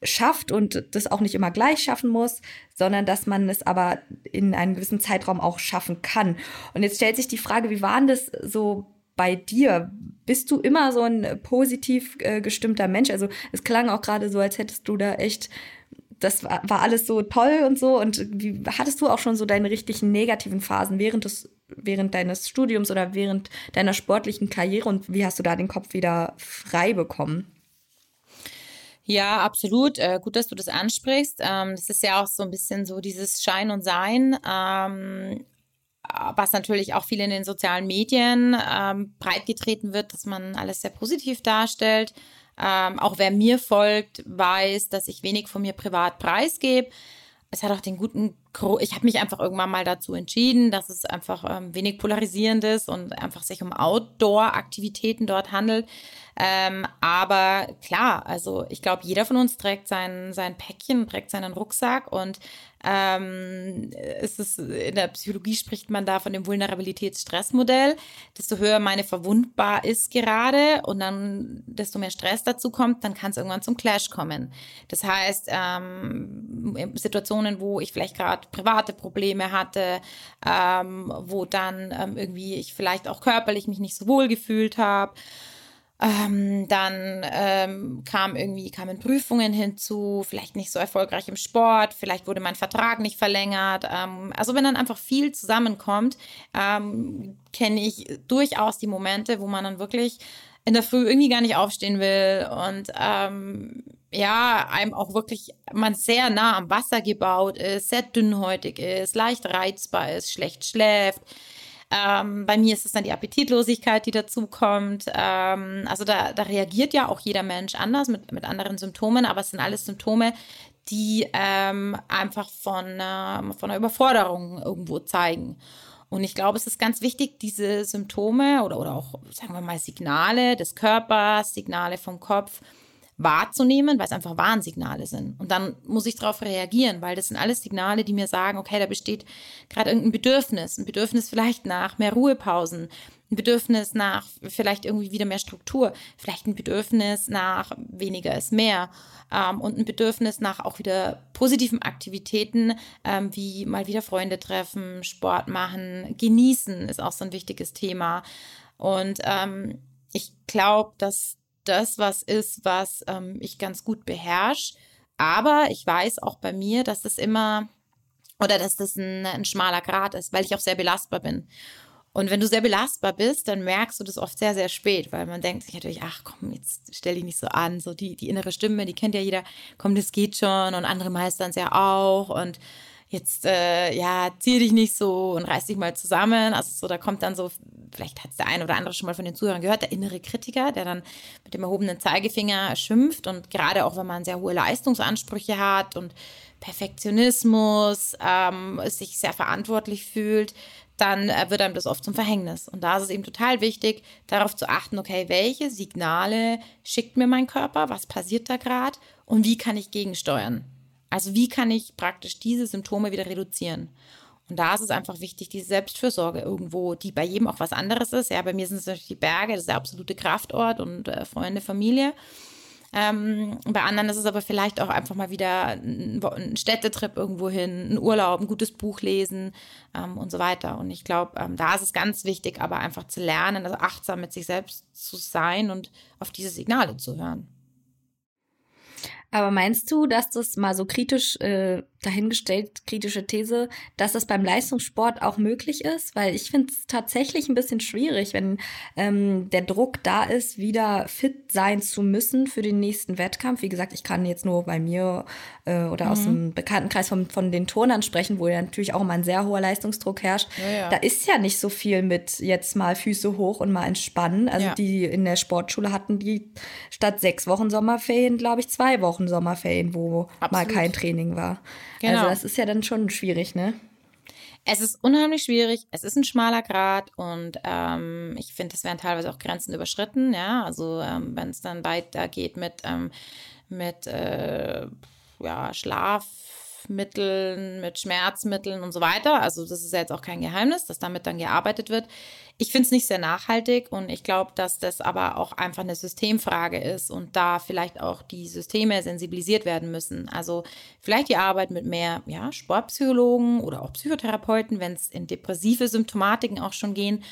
schafft und das auch nicht immer gleich schaffen muss, sondern dass man es aber in einem gewissen Zeitraum auch schaffen kann. Und jetzt stellt sich die Frage, wie waren das so bei dir? Bist du immer so ein positiv äh, gestimmter Mensch? Also es klang auch gerade so, als hättest du da echt, das war, war alles so toll und so. Und wie hattest du auch schon so deine richtigen negativen Phasen während des während deines Studiums oder während deiner sportlichen Karriere und wie hast du da den Kopf wieder frei bekommen? Ja, absolut. Äh, gut, dass du das ansprichst. Ähm, das ist ja auch so ein bisschen so dieses Schein und Sein. Ähm, was natürlich auch viel in den sozialen Medien ähm, breitgetreten wird, dass man alles sehr positiv darstellt. Ähm, auch wer mir folgt, weiß, dass ich wenig von mir privat preisgebe. Es hat auch den guten, Gro ich habe mich einfach irgendwann mal dazu entschieden, dass es einfach ähm, wenig polarisierend ist und einfach sich um Outdoor-Aktivitäten dort handelt. Ähm, aber klar, also ich glaube, jeder von uns trägt sein, sein Päckchen, trägt seinen Rucksack und ähm, es ist, in der Psychologie spricht man da von dem Vulnerabilitätsstressmodell. Desto höher meine verwundbar ist gerade und dann desto mehr Stress dazu kommt, dann kann es irgendwann zum Clash kommen. Das heißt, ähm, Situationen, wo ich vielleicht gerade private Probleme hatte, ähm, wo dann ähm, irgendwie ich vielleicht auch körperlich mich nicht so wohl gefühlt habe, ähm, dann ähm, kam irgendwie kamen Prüfungen hinzu, vielleicht nicht so erfolgreich im Sport, vielleicht wurde mein Vertrag nicht verlängert. Ähm, also wenn dann einfach viel zusammenkommt, ähm, kenne ich durchaus die Momente, wo man dann wirklich in der Früh irgendwie gar nicht aufstehen will und ähm, ja, einem auch wirklich man sehr nah am Wasser gebaut ist, sehr dünnhäutig ist, leicht reizbar ist, schlecht schläft ähm, bei mir ist es dann die Appetitlosigkeit, die dazukommt. Ähm, also da, da reagiert ja auch jeder Mensch anders mit, mit anderen Symptomen, aber es sind alles Symptome, die ähm, einfach von, äh, von einer Überforderung irgendwo zeigen. Und ich glaube, es ist ganz wichtig, diese Symptome oder, oder auch, sagen wir mal, Signale des Körpers, Signale vom Kopf wahrzunehmen, weil es einfach Warnsignale sind. Und dann muss ich darauf reagieren, weil das sind alles Signale, die mir sagen, okay, da besteht gerade irgendein Bedürfnis, ein Bedürfnis vielleicht nach mehr Ruhepausen, ein Bedürfnis nach vielleicht irgendwie wieder mehr Struktur, vielleicht ein Bedürfnis nach weniger ist mehr ähm, und ein Bedürfnis nach auch wieder positiven Aktivitäten, ähm, wie mal wieder Freunde treffen, Sport machen, genießen ist auch so ein wichtiges Thema. Und ähm, ich glaube, dass das was ist, was ähm, ich ganz gut beherrsche. Aber ich weiß auch bei mir, dass das immer oder dass das ein, ein schmaler Grad ist, weil ich auch sehr belastbar bin. Und wenn du sehr belastbar bist, dann merkst du das oft sehr, sehr spät, weil man denkt sich natürlich, ach komm, jetzt stell dich nicht so an. So die, die innere Stimme, die kennt ja jeder, komm, das geht schon und andere meistern es ja auch. Und jetzt, äh, ja, zieh dich nicht so und reiß dich mal zusammen. Also so, da kommt dann so, vielleicht hat es der eine oder andere schon mal von den Zuhörern gehört, der innere Kritiker, der dann mit dem erhobenen Zeigefinger schimpft und gerade auch, wenn man sehr hohe Leistungsansprüche hat und Perfektionismus, ähm, sich sehr verantwortlich fühlt, dann äh, wird einem das oft zum Verhängnis. Und da ist es eben total wichtig, darauf zu achten, okay, welche Signale schickt mir mein Körper, was passiert da gerade und wie kann ich gegensteuern. Also wie kann ich praktisch diese Symptome wieder reduzieren? Und da ist es einfach wichtig, diese Selbstfürsorge irgendwo, die bei jedem auch was anderes ist. Ja, bei mir sind es natürlich die Berge, das ist der absolute Kraftort und äh, Freunde, Familie. Ähm, bei anderen ist es aber vielleicht auch einfach mal wieder ein, ein Städtetrip irgendwo hin, ein Urlaub, ein gutes Buch lesen ähm, und so weiter. Und ich glaube, ähm, da ist es ganz wichtig, aber einfach zu lernen, also achtsam mit sich selbst zu sein und auf diese Signale zu hören. Aber meinst du, dass das mal so kritisch äh, dahingestellt, kritische These, dass das beim Leistungssport auch möglich ist? Weil ich finde es tatsächlich ein bisschen schwierig, wenn ähm, der Druck da ist, wieder fit sein zu müssen für den nächsten Wettkampf. Wie gesagt, ich kann jetzt nur bei mir äh, oder mhm. aus dem Bekanntenkreis von, von den Turnern sprechen, wo ja natürlich auch immer ein sehr hoher Leistungsdruck herrscht. Ja, ja. Da ist ja nicht so viel mit jetzt mal Füße hoch und mal entspannen. Also ja. die in der Sportschule hatten die statt sechs Wochen Sommerferien, glaube ich, zwei Wochen Sommerferien, wo Absolut. mal kein Training war. Genau. Also das ist ja dann schon schwierig, ne? Es ist unheimlich schwierig, es ist ein schmaler Grad und ähm, ich finde, es werden teilweise auch Grenzen überschritten, ja. Also ähm, wenn es dann weitergeht mit, ähm, mit äh, ja, Schlaf. Schlafmitteln, mit Schmerzmitteln und so weiter. Also das ist ja jetzt auch kein Geheimnis, dass damit dann gearbeitet wird. Ich finde es nicht sehr nachhaltig und ich glaube, dass das aber auch einfach eine Systemfrage ist und da vielleicht auch die Systeme sensibilisiert werden müssen. Also vielleicht die Arbeit mit mehr ja, Sportpsychologen oder auch Psychotherapeuten, wenn es in depressive Symptomatiken auch schon gehen,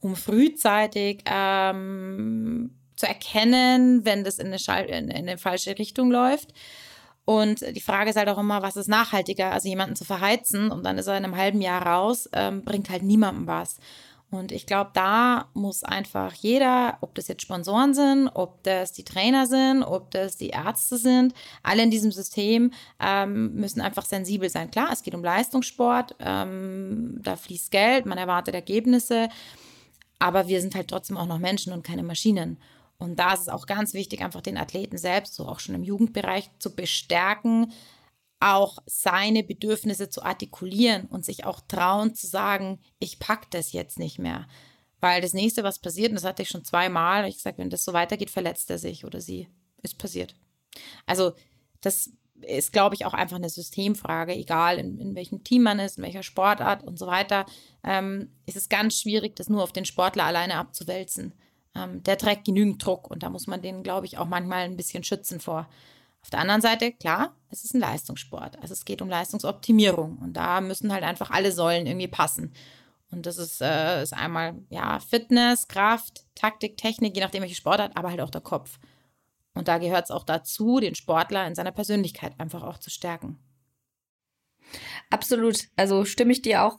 um frühzeitig ähm, zu erkennen, wenn das in eine, in eine falsche Richtung läuft. Und die Frage ist halt auch immer, was ist nachhaltiger? Also jemanden zu verheizen und dann ist er in einem halben Jahr raus, ähm, bringt halt niemandem was. Und ich glaube, da muss einfach jeder, ob das jetzt Sponsoren sind, ob das die Trainer sind, ob das die Ärzte sind, alle in diesem System ähm, müssen einfach sensibel sein. Klar, es geht um Leistungssport, ähm, da fließt Geld, man erwartet Ergebnisse, aber wir sind halt trotzdem auch noch Menschen und keine Maschinen. Und da ist es auch ganz wichtig, einfach den Athleten selbst, so auch schon im Jugendbereich, zu bestärken, auch seine Bedürfnisse zu artikulieren und sich auch trauen zu sagen, ich packe das jetzt nicht mehr. Weil das nächste, was passiert, und das hatte ich schon zweimal, ich gesagt, wenn das so weitergeht, verletzt er sich oder sie. Ist passiert. Also, das ist, glaube ich, auch einfach eine Systemfrage, egal in, in welchem Team man ist, in welcher Sportart und so weiter. Ähm, ist es ganz schwierig, das nur auf den Sportler alleine abzuwälzen ähm, der trägt genügend Druck und da muss man den, glaube ich, auch manchmal ein bisschen schützen vor. Auf der anderen Seite, klar, es ist ein Leistungssport. Also es geht um Leistungsoptimierung und da müssen halt einfach alle Säulen irgendwie passen. Und das ist, äh, ist einmal ja Fitness, Kraft, Taktik, Technik, je nachdem welche Sportart, aber halt auch der Kopf. Und da gehört es auch dazu, den Sportler in seiner Persönlichkeit einfach auch zu stärken. Absolut. Also stimme ich dir auch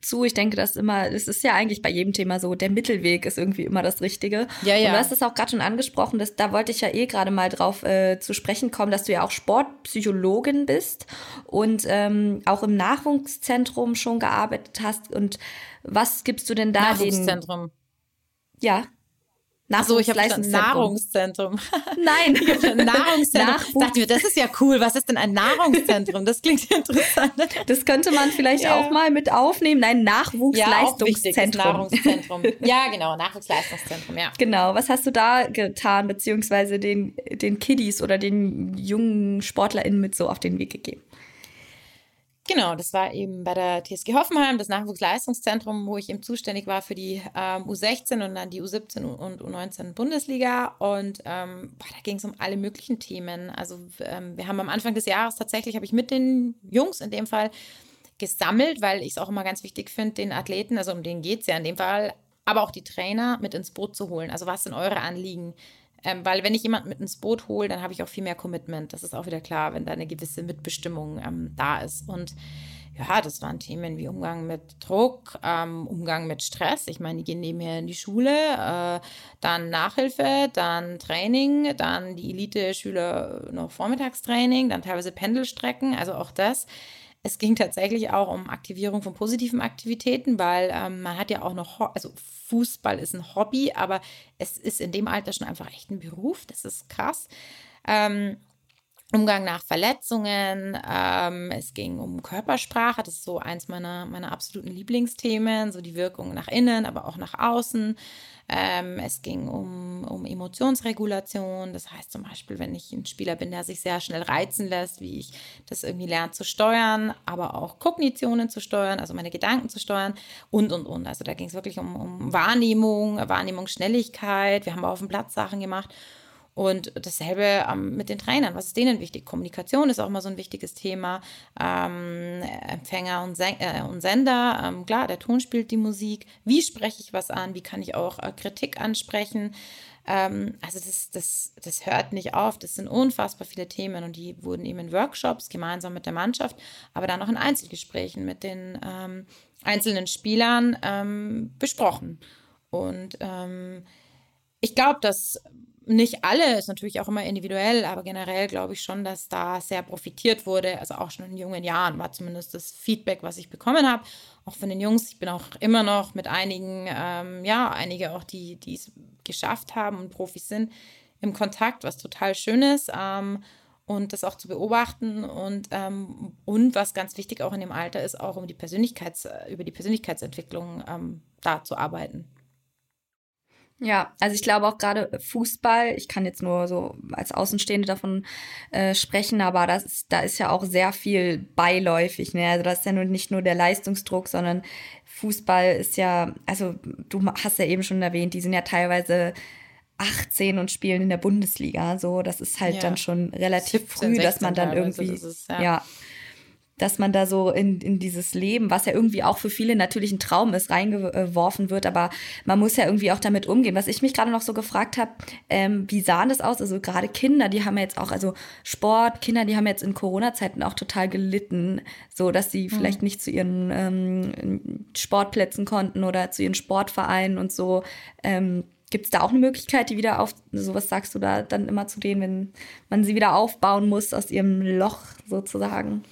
zu. Ich denke, dass immer, es ist ja eigentlich bei jedem Thema so, der Mittelweg ist irgendwie immer das Richtige. Ja, ja. Und du hast es auch gerade schon angesprochen, dass, da wollte ich ja eh gerade mal drauf äh, zu sprechen kommen, dass du ja auch Sportpsychologin bist und ähm, auch im Nachwuchszentrum schon gearbeitet hast. Und was gibst du denn da den? Nachwuchszentrum. Ja. Ach so, ich habe ein Nahrungszentrum. Nein, Nahrungszentrum. Nachwuchs. Dachte mir, das ist ja cool. Was ist denn ein Nahrungszentrum? Das klingt interessant. Das könnte man vielleicht ja. auch mal mit aufnehmen. Nein, Nachwuchsleistungszentrum. Ja, Nahrungszentrum. ja, genau, Nachwuchsleistungszentrum, ja. Genau. Was hast du da getan, beziehungsweise den, den Kiddies oder den jungen SportlerInnen mit so auf den Weg gegeben? Genau, das war eben bei der TSG Hoffenheim, das Nachwuchsleistungszentrum, wo ich eben zuständig war für die ähm, U16 und dann die U17 und U19 Bundesliga. Und ähm, boah, da ging es um alle möglichen Themen. Also ähm, wir haben am Anfang des Jahres tatsächlich, habe ich mit den Jungs in dem Fall gesammelt, weil ich es auch immer ganz wichtig finde, den Athleten, also um den geht es ja in dem Fall, aber auch die Trainer mit ins Boot zu holen. Also was sind eure Anliegen? Ähm, weil wenn ich jemanden mit ins Boot hole, dann habe ich auch viel mehr Commitment. Das ist auch wieder klar, wenn da eine gewisse Mitbestimmung ähm, da ist. Und ja, das waren Themen wie Umgang mit Druck, ähm, Umgang mit Stress. Ich meine, die gehen nebenher in die Schule, äh, dann Nachhilfe, dann Training, dann die Elite-Schüler noch Vormittagstraining, dann teilweise Pendelstrecken. Also auch das es ging tatsächlich auch um Aktivierung von positiven Aktivitäten, weil ähm, man hat ja auch noch, also Fußball ist ein Hobby, aber es ist in dem Alter schon einfach echt ein Beruf. Das ist krass. Ähm, Umgang nach Verletzungen, ähm, es ging um Körpersprache, das ist so eins meiner, meiner absoluten Lieblingsthemen, so die Wirkung nach innen, aber auch nach außen. Ähm, es ging um, um Emotionsregulation, das heißt zum Beispiel, wenn ich ein Spieler bin, der sich sehr schnell reizen lässt, wie ich das irgendwie lerne zu steuern, aber auch Kognitionen zu steuern, also meine Gedanken zu steuern und, und, und. Also da ging es wirklich um, um Wahrnehmung, Wahrnehmungsschnelligkeit, wir haben auf dem Platz Sachen gemacht und dasselbe ähm, mit den Trainern. Was ist denen wichtig? Kommunikation ist auch mal so ein wichtiges Thema. Ähm, Empfänger und, Sen äh, und Sender. Ähm, klar, der Ton spielt die Musik. Wie spreche ich was an? Wie kann ich auch äh, Kritik ansprechen? Ähm, also das, das, das hört nicht auf. Das sind unfassbar viele Themen und die wurden eben in Workshops gemeinsam mit der Mannschaft, aber dann auch in Einzelgesprächen mit den ähm, einzelnen Spielern ähm, besprochen. Und ich glaube, dass nicht alle, ist natürlich auch immer individuell, aber generell glaube ich schon, dass da sehr profitiert wurde. Also auch schon in jungen Jahren war zumindest das Feedback, was ich bekommen habe. Auch von den Jungs. Ich bin auch immer noch mit einigen, ähm, ja, einige auch, die es geschafft haben und Profis sind, im Kontakt, was total schön ist. Ähm, und das auch zu beobachten und, ähm, und was ganz wichtig auch in dem Alter ist, auch um die Persönlichkeits, über die Persönlichkeitsentwicklung ähm, da zu arbeiten. Ja, also ich glaube auch gerade Fußball, ich kann jetzt nur so als Außenstehende davon äh, sprechen, aber das ist, da ist ja auch sehr viel beiläufig. Ne? Also das ist ja nur nicht nur der Leistungsdruck, sondern Fußball ist ja, also du hast ja eben schon erwähnt, die sind ja teilweise 18 und spielen in der Bundesliga. So, das ist halt ja. dann schon relativ 17, früh, dass man dann irgendwie, es, ja. ja dass man da so in, in dieses Leben, was ja irgendwie auch für viele natürlich ein Traum ist, reingeworfen wird, aber man muss ja irgendwie auch damit umgehen. Was ich mich gerade noch so gefragt habe, ähm, wie sahen das aus? Also gerade Kinder, die haben jetzt auch, also Sport, Kinder, die haben jetzt in Corona-Zeiten auch total gelitten, so dass sie mhm. vielleicht nicht zu ihren ähm, Sportplätzen konnten oder zu ihren Sportvereinen und so. Ähm, Gibt es da auch eine Möglichkeit, die wieder auf, sowas sagst du da dann immer zu denen, wenn man sie wieder aufbauen muss aus ihrem Loch sozusagen?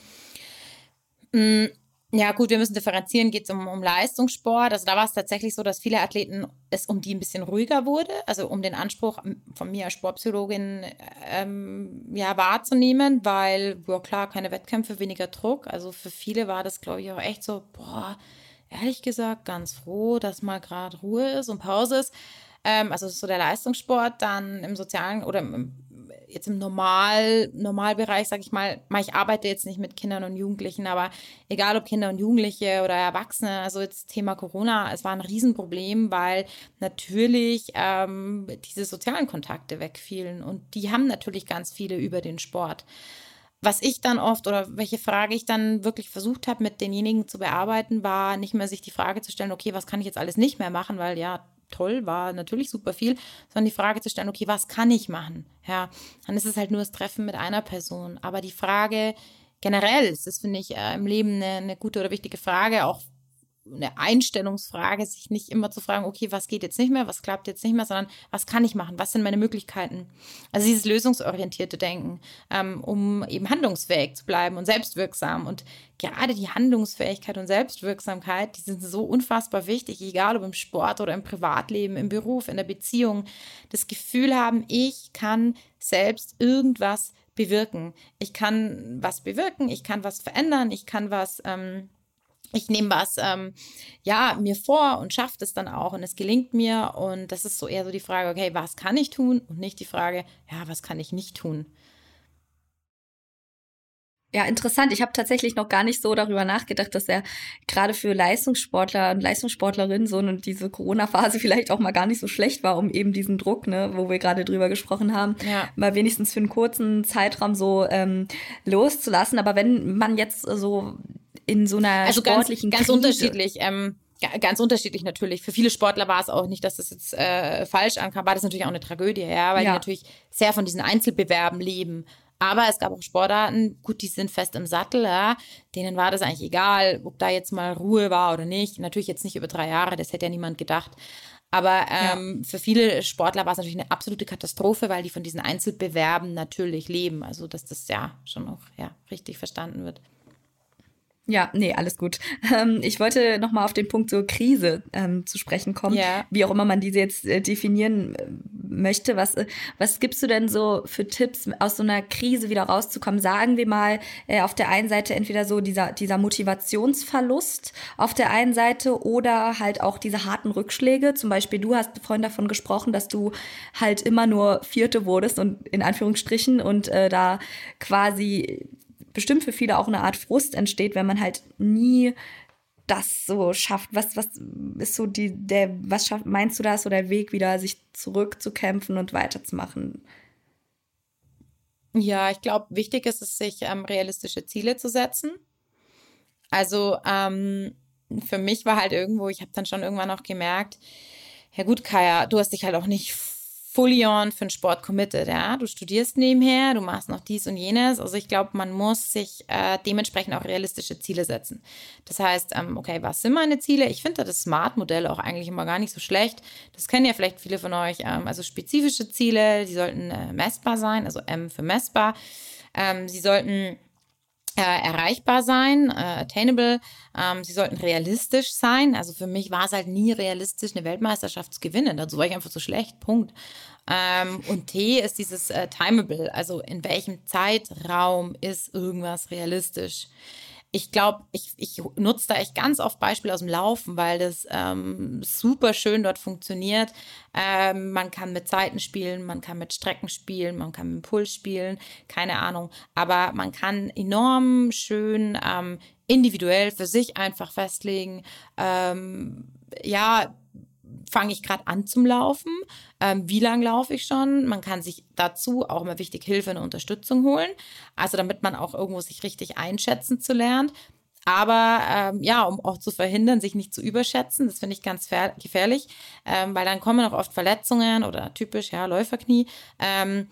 Mm, ja, gut, wir müssen differenzieren, geht es um, um Leistungssport. Also da war es tatsächlich so, dass viele Athleten es um die ein bisschen ruhiger wurde, also um den Anspruch von mir als Sportpsychologin ähm, ja, wahrzunehmen, weil, ja klar, keine Wettkämpfe, weniger Druck. Also für viele war das, glaube ich, auch echt so, boah, ehrlich gesagt, ganz froh, dass mal gerade Ruhe ist und Pause ist. Ähm, also so der Leistungssport, dann im sozialen oder im jetzt im Normal, Normalbereich, sage ich mal, ich arbeite jetzt nicht mit Kindern und Jugendlichen, aber egal ob Kinder und Jugendliche oder Erwachsene, also jetzt Thema Corona, es war ein Riesenproblem, weil natürlich ähm, diese sozialen Kontakte wegfielen und die haben natürlich ganz viele über den Sport. Was ich dann oft oder welche Frage ich dann wirklich versucht habe, mit denjenigen zu bearbeiten, war nicht mehr sich die Frage zu stellen, okay, was kann ich jetzt alles nicht mehr machen, weil ja, toll, war natürlich super viel, sondern die Frage zu stellen, okay, was kann ich machen? Ja, dann ist es halt nur das Treffen mit einer Person. Aber die Frage generell ist das, finde ich, äh, im Leben eine, eine gute oder wichtige Frage, auch eine Einstellungsfrage, sich nicht immer zu fragen, okay, was geht jetzt nicht mehr, was klappt jetzt nicht mehr, sondern was kann ich machen, was sind meine Möglichkeiten? Also dieses lösungsorientierte Denken, ähm, um eben handlungsfähig zu bleiben und selbstwirksam. Und gerade die Handlungsfähigkeit und Selbstwirksamkeit, die sind so unfassbar wichtig, egal ob im Sport oder im Privatleben, im Beruf, in der Beziehung. Das Gefühl haben, ich kann selbst irgendwas bewirken. Ich kann was bewirken, ich kann was verändern, ich kann was... Ähm, ich nehme was ähm, ja mir vor und schaffe das dann auch und es gelingt mir und das ist so eher so die Frage okay was kann ich tun und nicht die Frage ja was kann ich nicht tun ja, interessant. Ich habe tatsächlich noch gar nicht so darüber nachgedacht, dass er gerade für Leistungssportler und Leistungssportlerinnen so und diese Corona-Phase vielleicht auch mal gar nicht so schlecht war, um eben diesen Druck, ne, wo wir gerade drüber gesprochen haben, ja. mal wenigstens für einen kurzen Zeitraum so ähm, loszulassen. Aber wenn man jetzt so in so einer also sportlichen ganz, ganz unterschiedlich. Ähm, ganz unterschiedlich natürlich. Für viele Sportler war es auch nicht, dass das jetzt äh, falsch ankam, war das natürlich auch eine Tragödie, ja, weil ja. die natürlich sehr von diesen Einzelbewerben leben. Aber es gab auch Sportarten, gut, die sind fest im Sattel, ja, denen war das eigentlich egal, ob da jetzt mal Ruhe war oder nicht. Natürlich jetzt nicht über drei Jahre, das hätte ja niemand gedacht. Aber ähm, ja. für viele Sportler war es natürlich eine absolute Katastrophe, weil die von diesen Einzelbewerben natürlich leben. Also, dass das ja schon auch ja, richtig verstanden wird. Ja, nee, alles gut. Ähm, ich wollte nochmal auf den Punkt so Krise ähm, zu sprechen kommen. Ja. Wie auch immer man diese jetzt äh, definieren äh, möchte. Was, was gibst du denn so für Tipps, aus so einer Krise wieder rauszukommen? Sagen wir mal, äh, auf der einen Seite entweder so dieser, dieser Motivationsverlust auf der einen Seite oder halt auch diese harten Rückschläge. Zum Beispiel, du hast vorhin davon gesprochen, dass du halt immer nur Vierte wurdest und in Anführungsstrichen und äh, da quasi bestimmt für viele auch eine Art Frust entsteht, wenn man halt nie das so schafft? Was, was ist so die, der, was schafft, meinst du da ist so der Weg, wieder sich zurückzukämpfen und weiterzumachen? Ja, ich glaube, wichtig ist es, sich ähm, realistische Ziele zu setzen. Also ähm, für mich war halt irgendwo, ich habe dann schon irgendwann auch gemerkt, ja gut, Kaya, du hast dich halt auch nicht fully on für den Sport committed, ja. Du studierst nebenher, du machst noch dies und jenes. Also ich glaube, man muss sich äh, dementsprechend auch realistische Ziele setzen. Das heißt, ähm, okay, was sind meine Ziele? Ich finde das Smart-Modell auch eigentlich immer gar nicht so schlecht. Das kennen ja vielleicht viele von euch. Ähm, also spezifische Ziele, die sollten äh, messbar sein, also M für messbar. Ähm, sie sollten äh, erreichbar sein, äh, attainable. Ähm, sie sollten realistisch sein. Also für mich war es halt nie realistisch, eine Weltmeisterschaft zu gewinnen. Dazu war ich einfach so schlecht. Punkt. Ähm, und T ist dieses äh, timable. Also in welchem Zeitraum ist irgendwas realistisch? Ich glaube, ich, ich nutze da echt ganz oft Beispiele aus dem Laufen, weil das ähm, super schön dort funktioniert. Ähm, man kann mit Zeiten spielen, man kann mit Strecken spielen, man kann mit Puls spielen, keine Ahnung. Aber man kann enorm schön ähm, individuell für sich einfach festlegen, ähm, ja, fange ich gerade an zum Laufen? Ähm, wie lange laufe ich schon? Man kann sich dazu auch immer wichtig Hilfe und Unterstützung holen. Also damit man auch irgendwo sich richtig einschätzen zu lernen. Aber ähm, ja, um auch zu verhindern, sich nicht zu überschätzen, das finde ich ganz gefährlich, ähm, weil dann kommen auch oft Verletzungen oder typisch, ja, Läuferknie ähm,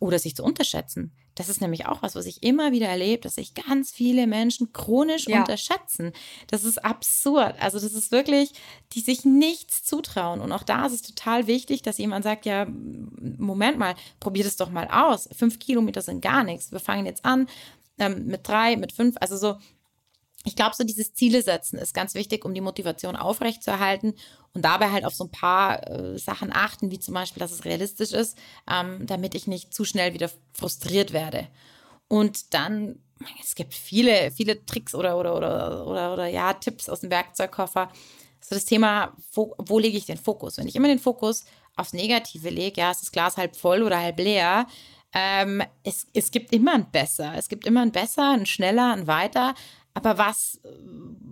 oder sich zu unterschätzen. Das ist nämlich auch was, was ich immer wieder erlebe, dass sich ganz viele Menschen chronisch ja. unterschätzen. Das ist absurd. Also das ist wirklich, die sich nichts zutrauen. Und auch da ist es total wichtig, dass jemand sagt, ja, Moment mal, probier das doch mal aus. Fünf Kilometer sind gar nichts. Wir fangen jetzt an ähm, mit drei, mit fünf. Also so, ich glaube, so dieses Ziele setzen ist ganz wichtig, um die Motivation aufrechtzuerhalten und dabei halt auf so ein paar äh, Sachen achten, wie zum Beispiel, dass es realistisch ist, ähm, damit ich nicht zu schnell wieder frustriert werde. Und dann, es gibt viele, viele Tricks oder, oder, oder, oder, oder ja, Tipps aus dem Werkzeugkoffer. So das Thema, wo, wo lege ich den Fokus? Wenn ich immer den Fokus aufs Negative lege, ja, ist das Glas halb voll oder halb leer, ähm, es, es gibt immer ein Besser. Es gibt immer ein Besser, ein Schneller, ein Weiter. Aber was,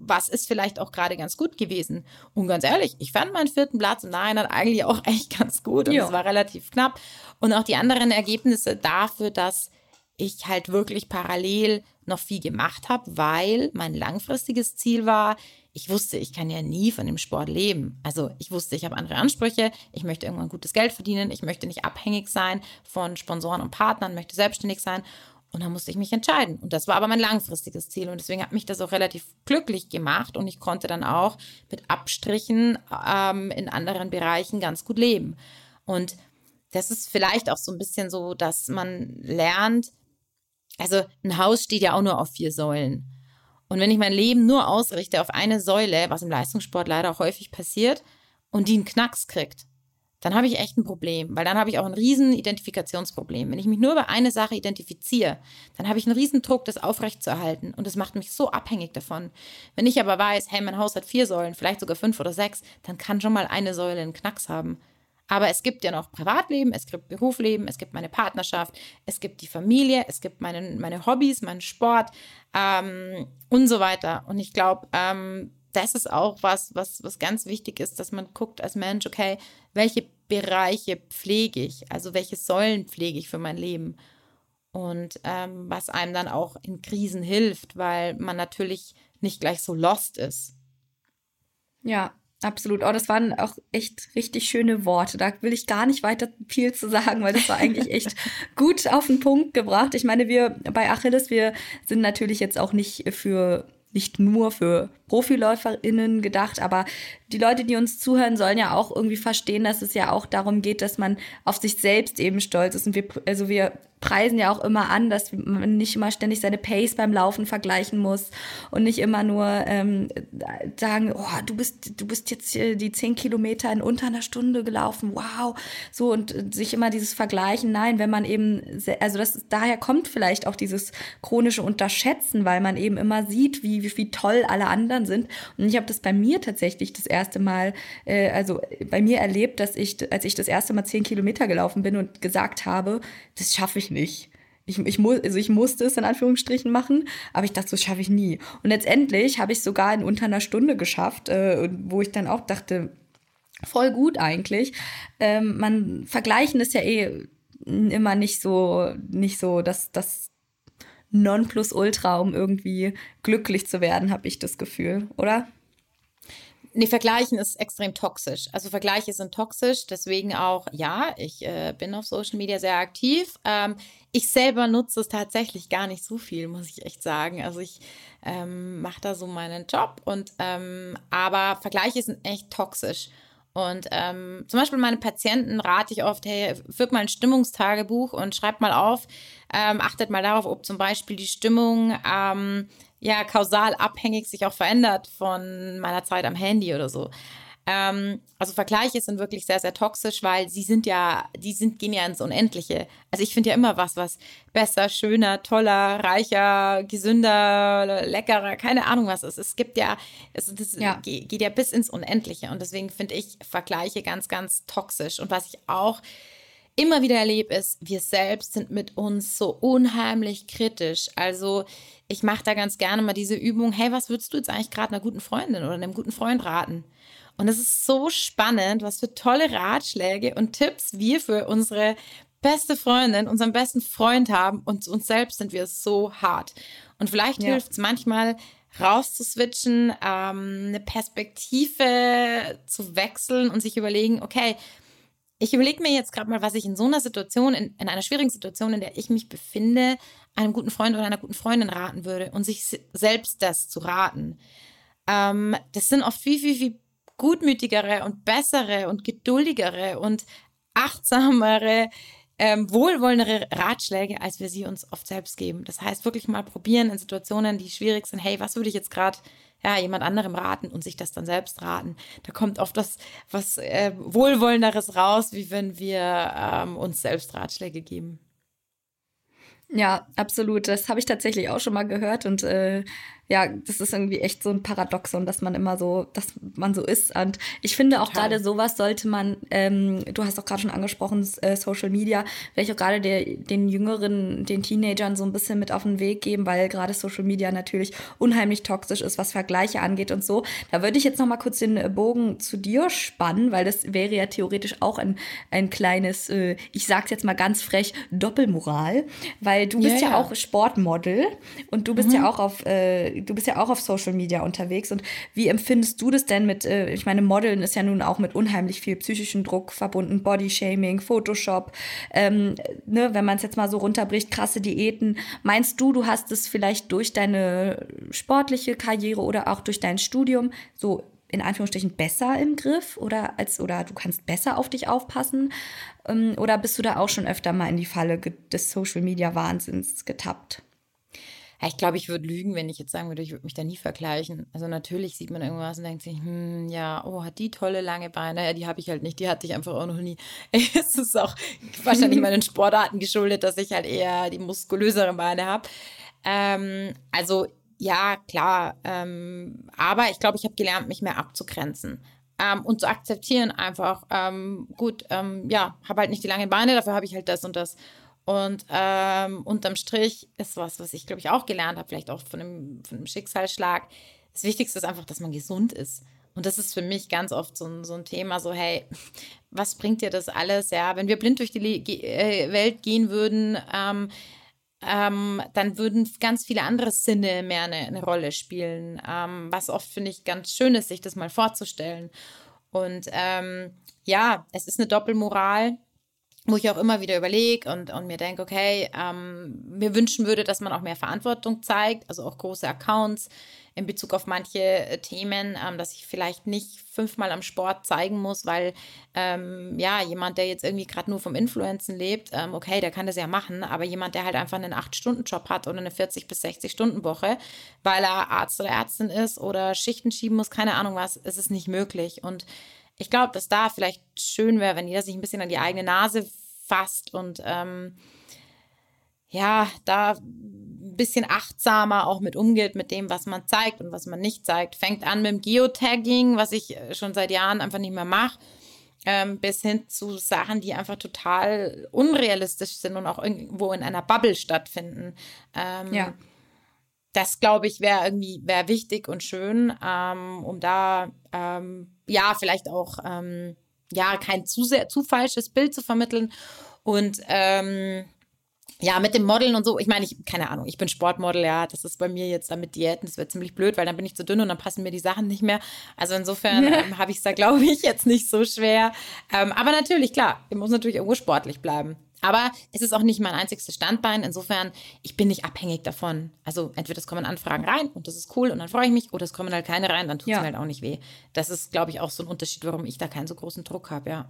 was ist vielleicht auch gerade ganz gut gewesen? Und ganz ehrlich, ich fand meinen vierten Platz im Nachhinein eigentlich auch echt ganz gut und es war relativ knapp. Und auch die anderen Ergebnisse dafür, dass ich halt wirklich parallel noch viel gemacht habe, weil mein langfristiges Ziel war, ich wusste, ich kann ja nie von dem Sport leben. Also ich wusste, ich habe andere Ansprüche, ich möchte irgendwann gutes Geld verdienen, ich möchte nicht abhängig sein von Sponsoren und Partnern, möchte selbstständig sein. Und dann musste ich mich entscheiden. Und das war aber mein langfristiges Ziel. Und deswegen hat mich das auch relativ glücklich gemacht. Und ich konnte dann auch mit Abstrichen ähm, in anderen Bereichen ganz gut leben. Und das ist vielleicht auch so ein bisschen so, dass man lernt, also ein Haus steht ja auch nur auf vier Säulen. Und wenn ich mein Leben nur ausrichte auf eine Säule, was im Leistungssport leider auch häufig passiert, und die einen Knacks kriegt, dann habe ich echt ein Problem, weil dann habe ich auch ein riesen Identifikationsproblem. Wenn ich mich nur über eine Sache identifiziere, dann habe ich einen riesen Druck, das aufrechtzuerhalten und das macht mich so abhängig davon. Wenn ich aber weiß, hey, mein Haus hat vier Säulen, vielleicht sogar fünf oder sechs, dann kann schon mal eine Säule einen Knacks haben. Aber es gibt ja noch Privatleben, es gibt Berufsleben, es gibt meine Partnerschaft, es gibt die Familie, es gibt meine, meine Hobbys, meinen Sport ähm, und so weiter. Und ich glaube, ähm, das ist auch was, was, was ganz wichtig ist, dass man guckt als Mensch, okay, welche Bereiche pflege ich, also welche Säulen pflege ich für mein Leben und ähm, was einem dann auch in Krisen hilft, weil man natürlich nicht gleich so lost ist. Ja, absolut. Oh, das waren auch echt richtig schöne Worte. Da will ich gar nicht weiter viel zu sagen, weil das war eigentlich echt gut auf den Punkt gebracht. Ich meine, wir bei Achilles, wir sind natürlich jetzt auch nicht für nicht nur für ProfiläuferInnen gedacht, aber die Leute, die uns zuhören, sollen ja auch irgendwie verstehen, dass es ja auch darum geht, dass man auf sich selbst eben stolz ist. Und wir, also wir preisen ja auch immer an, dass man nicht immer ständig seine Pace beim Laufen vergleichen muss und nicht immer nur ähm, sagen, oh, du bist, du bist jetzt die zehn Kilometer in unter einer Stunde gelaufen, wow, so und sich immer dieses Vergleichen. Nein, wenn man eben, also das daher kommt vielleicht auch dieses chronische Unterschätzen, weil man eben immer sieht, wie wie, wie toll alle anderen sind. Und ich habe das bei mir tatsächlich das erste Mal, äh, also bei mir erlebt, dass ich, als ich das erste Mal zehn Kilometer gelaufen bin und gesagt habe, das schaffe ich nicht. Ich, ich, muss, also ich musste es in Anführungsstrichen machen, aber ich dachte, das schaffe ich nie. Und letztendlich habe ich es sogar in unter einer Stunde geschafft, äh, wo ich dann auch dachte, voll gut eigentlich. Ähm, man vergleichen ist ja eh immer nicht so, nicht so, dass das Nonplusultra, um irgendwie glücklich zu werden, habe ich das Gefühl, oder? Nee, Vergleichen ist extrem toxisch. Also Vergleiche sind toxisch, deswegen auch, ja, ich äh, bin auf Social Media sehr aktiv. Ähm, ich selber nutze es tatsächlich gar nicht so viel, muss ich echt sagen. Also ich ähm, mache da so meinen Job und ähm, aber Vergleiche sind echt toxisch. Und ähm, zum Beispiel meine Patienten rate ich oft, hey, führt mal ein Stimmungstagebuch und schreibt mal auf, ähm, achtet mal darauf, ob zum Beispiel die Stimmung ähm, ja kausal abhängig sich auch verändert von meiner Zeit am Handy oder so. Ähm, also Vergleiche sind wirklich sehr, sehr toxisch, weil sie sind ja, die sind, gehen ja ins Unendliche. Also ich finde ja immer was, was besser, schöner, toller, reicher, gesünder, leckerer, keine Ahnung was ist. Es gibt ja, es das ja. geht ja bis ins Unendliche. Und deswegen finde ich Vergleiche ganz, ganz toxisch. Und was ich auch immer wieder erlebe, ist, wir selbst sind mit uns so unheimlich kritisch. Also ich mache da ganz gerne mal diese Übung, hey, was würdest du jetzt eigentlich gerade einer guten Freundin oder einem guten Freund raten? Und es ist so spannend, was für tolle Ratschläge und Tipps wir für unsere beste Freundin, unseren besten Freund haben und uns selbst sind wir so hart. Und vielleicht ja. hilft es manchmal, rauszuswitchen, ähm, eine Perspektive zu wechseln und sich überlegen, okay, ich überlege mir jetzt gerade mal, was ich in so einer Situation, in, in, einer schwierigen Situation, in der ich mich befinde, einem guten Freund oder einer guten Freundin raten würde und sich selbst das zu raten. Ähm, das sind oft viel, viel, viel gutmütigere und bessere und geduldigere und achtsamere, ähm, wohlwollendere Ratschläge, als wir sie uns oft selbst geben. Das heißt, wirklich mal probieren in Situationen, die schwierig sind. Hey, was würde ich jetzt gerade ja, jemand anderem raten und sich das dann selbst raten? Da kommt oft das, was äh, Wohlwollenderes raus, wie wenn wir ähm, uns selbst Ratschläge geben. Ja, absolut. Das habe ich tatsächlich auch schon mal gehört und äh, ja, das ist irgendwie echt so ein Paradoxon, dass man immer so, dass man so ist. Und ich finde auch gerade sowas sollte man, ähm, du hast auch gerade schon angesprochen, äh, Social Media, vielleicht auch gerade den Jüngeren, den Teenagern so ein bisschen mit auf den Weg geben, weil gerade Social Media natürlich unheimlich toxisch ist, was Vergleiche angeht und so. Da würde ich jetzt noch mal kurz den Bogen zu dir spannen, weil das wäre ja theoretisch auch ein, ein kleines, äh, ich sag's jetzt mal ganz frech, Doppelmoral, weil du bist ja, ja auch Sportmodel und du bist mhm. ja auch auf äh, du bist ja auch auf Social Media unterwegs und wie empfindest du das denn mit, äh, ich meine, Modeln ist ja nun auch mit unheimlich viel psychischem Druck verbunden, Bodyshaming, Photoshop, ähm, ne, wenn man es jetzt mal so runterbricht, krasse Diäten. Meinst du, du hast es vielleicht durch deine sportliche Karriere oder auch durch dein Studium so in Anführungsstrichen besser im Griff oder als oder du kannst besser auf dich aufpassen ähm, oder bist du da auch schon öfter mal in die Falle des Social Media Wahnsinns getappt? Ich glaube, ich würde lügen, wenn ich jetzt sagen würde, ich würde mich da nie vergleichen. Also natürlich sieht man irgendwas und denkt sich, hm, ja, oh, hat die tolle lange Beine. Ja, die habe ich halt nicht, die hatte ich einfach auch noch nie. es ist auch wahrscheinlich meinen Sportarten geschuldet, dass ich halt eher die muskulöseren Beine habe. Ähm, also ja, klar. Ähm, aber ich glaube, ich habe gelernt, mich mehr abzugrenzen. Ähm, und zu akzeptieren einfach, ähm, gut, ähm, ja, habe halt nicht die langen Beine, dafür habe ich halt das und das. Und ähm, unterm Strich ist was, was ich, glaube ich, auch gelernt habe, vielleicht auch von einem, von einem Schicksalsschlag. Das Wichtigste ist einfach, dass man gesund ist. Und das ist für mich ganz oft so ein, so ein Thema, so, hey, was bringt dir das alles? Ja, wenn wir blind durch die äh, Welt gehen würden, ähm, ähm, dann würden ganz viele andere Sinne mehr eine, eine Rolle spielen. Ähm, was oft, finde ich, ganz schön ist, sich das mal vorzustellen. Und ähm, ja, es ist eine Doppelmoral wo ich auch immer wieder überlege und, und mir denke, okay, ähm, mir wünschen würde, dass man auch mehr Verantwortung zeigt, also auch große Accounts in Bezug auf manche äh, Themen, ähm, dass ich vielleicht nicht fünfmal am Sport zeigen muss, weil ähm, ja, jemand, der jetzt irgendwie gerade nur vom Influenzen lebt, ähm, okay, der kann das ja machen, aber jemand, der halt einfach einen 8-Stunden-Job hat oder eine 40- bis 60-Stunden-Woche, weil er Arzt oder Ärztin ist oder Schichten schieben muss, keine Ahnung was, ist es nicht möglich. Und ich glaube, dass da vielleicht schön wäre, wenn jeder sich ein bisschen an die eigene Nase fasst und ähm, ja, da ein bisschen achtsamer auch mit umgeht, mit dem, was man zeigt und was man nicht zeigt. Fängt an mit dem Geotagging, was ich äh, schon seit Jahren einfach nicht mehr mache, ähm, bis hin zu Sachen, die einfach total unrealistisch sind und auch irgendwo in einer Bubble stattfinden. Ähm, ja das glaube ich wäre irgendwie wäre wichtig und schön, ähm, um da ähm, ja vielleicht auch ähm, ja kein zu sehr zu falsches Bild zu vermitteln und ähm, ja, mit dem Modeln und so, ich meine, ich, keine Ahnung, ich bin Sportmodel, ja, das ist bei mir jetzt dann mit Diäten, das wird ziemlich blöd, weil dann bin ich zu dünn und dann passen mir die Sachen nicht mehr. Also insofern ähm, habe ich es da, glaube ich, jetzt nicht so schwer. Ähm, aber natürlich, klar, ich muss natürlich irgendwo sportlich bleiben. Aber es ist auch nicht mein einziges Standbein. Insofern, ich bin nicht abhängig davon. Also entweder es kommen Anfragen rein und das ist cool und dann freue ich mich, oder es kommen halt keine rein, dann tut es ja. mir halt auch nicht weh. Das ist, glaube ich, auch so ein Unterschied, warum ich da keinen so großen Druck habe, ja.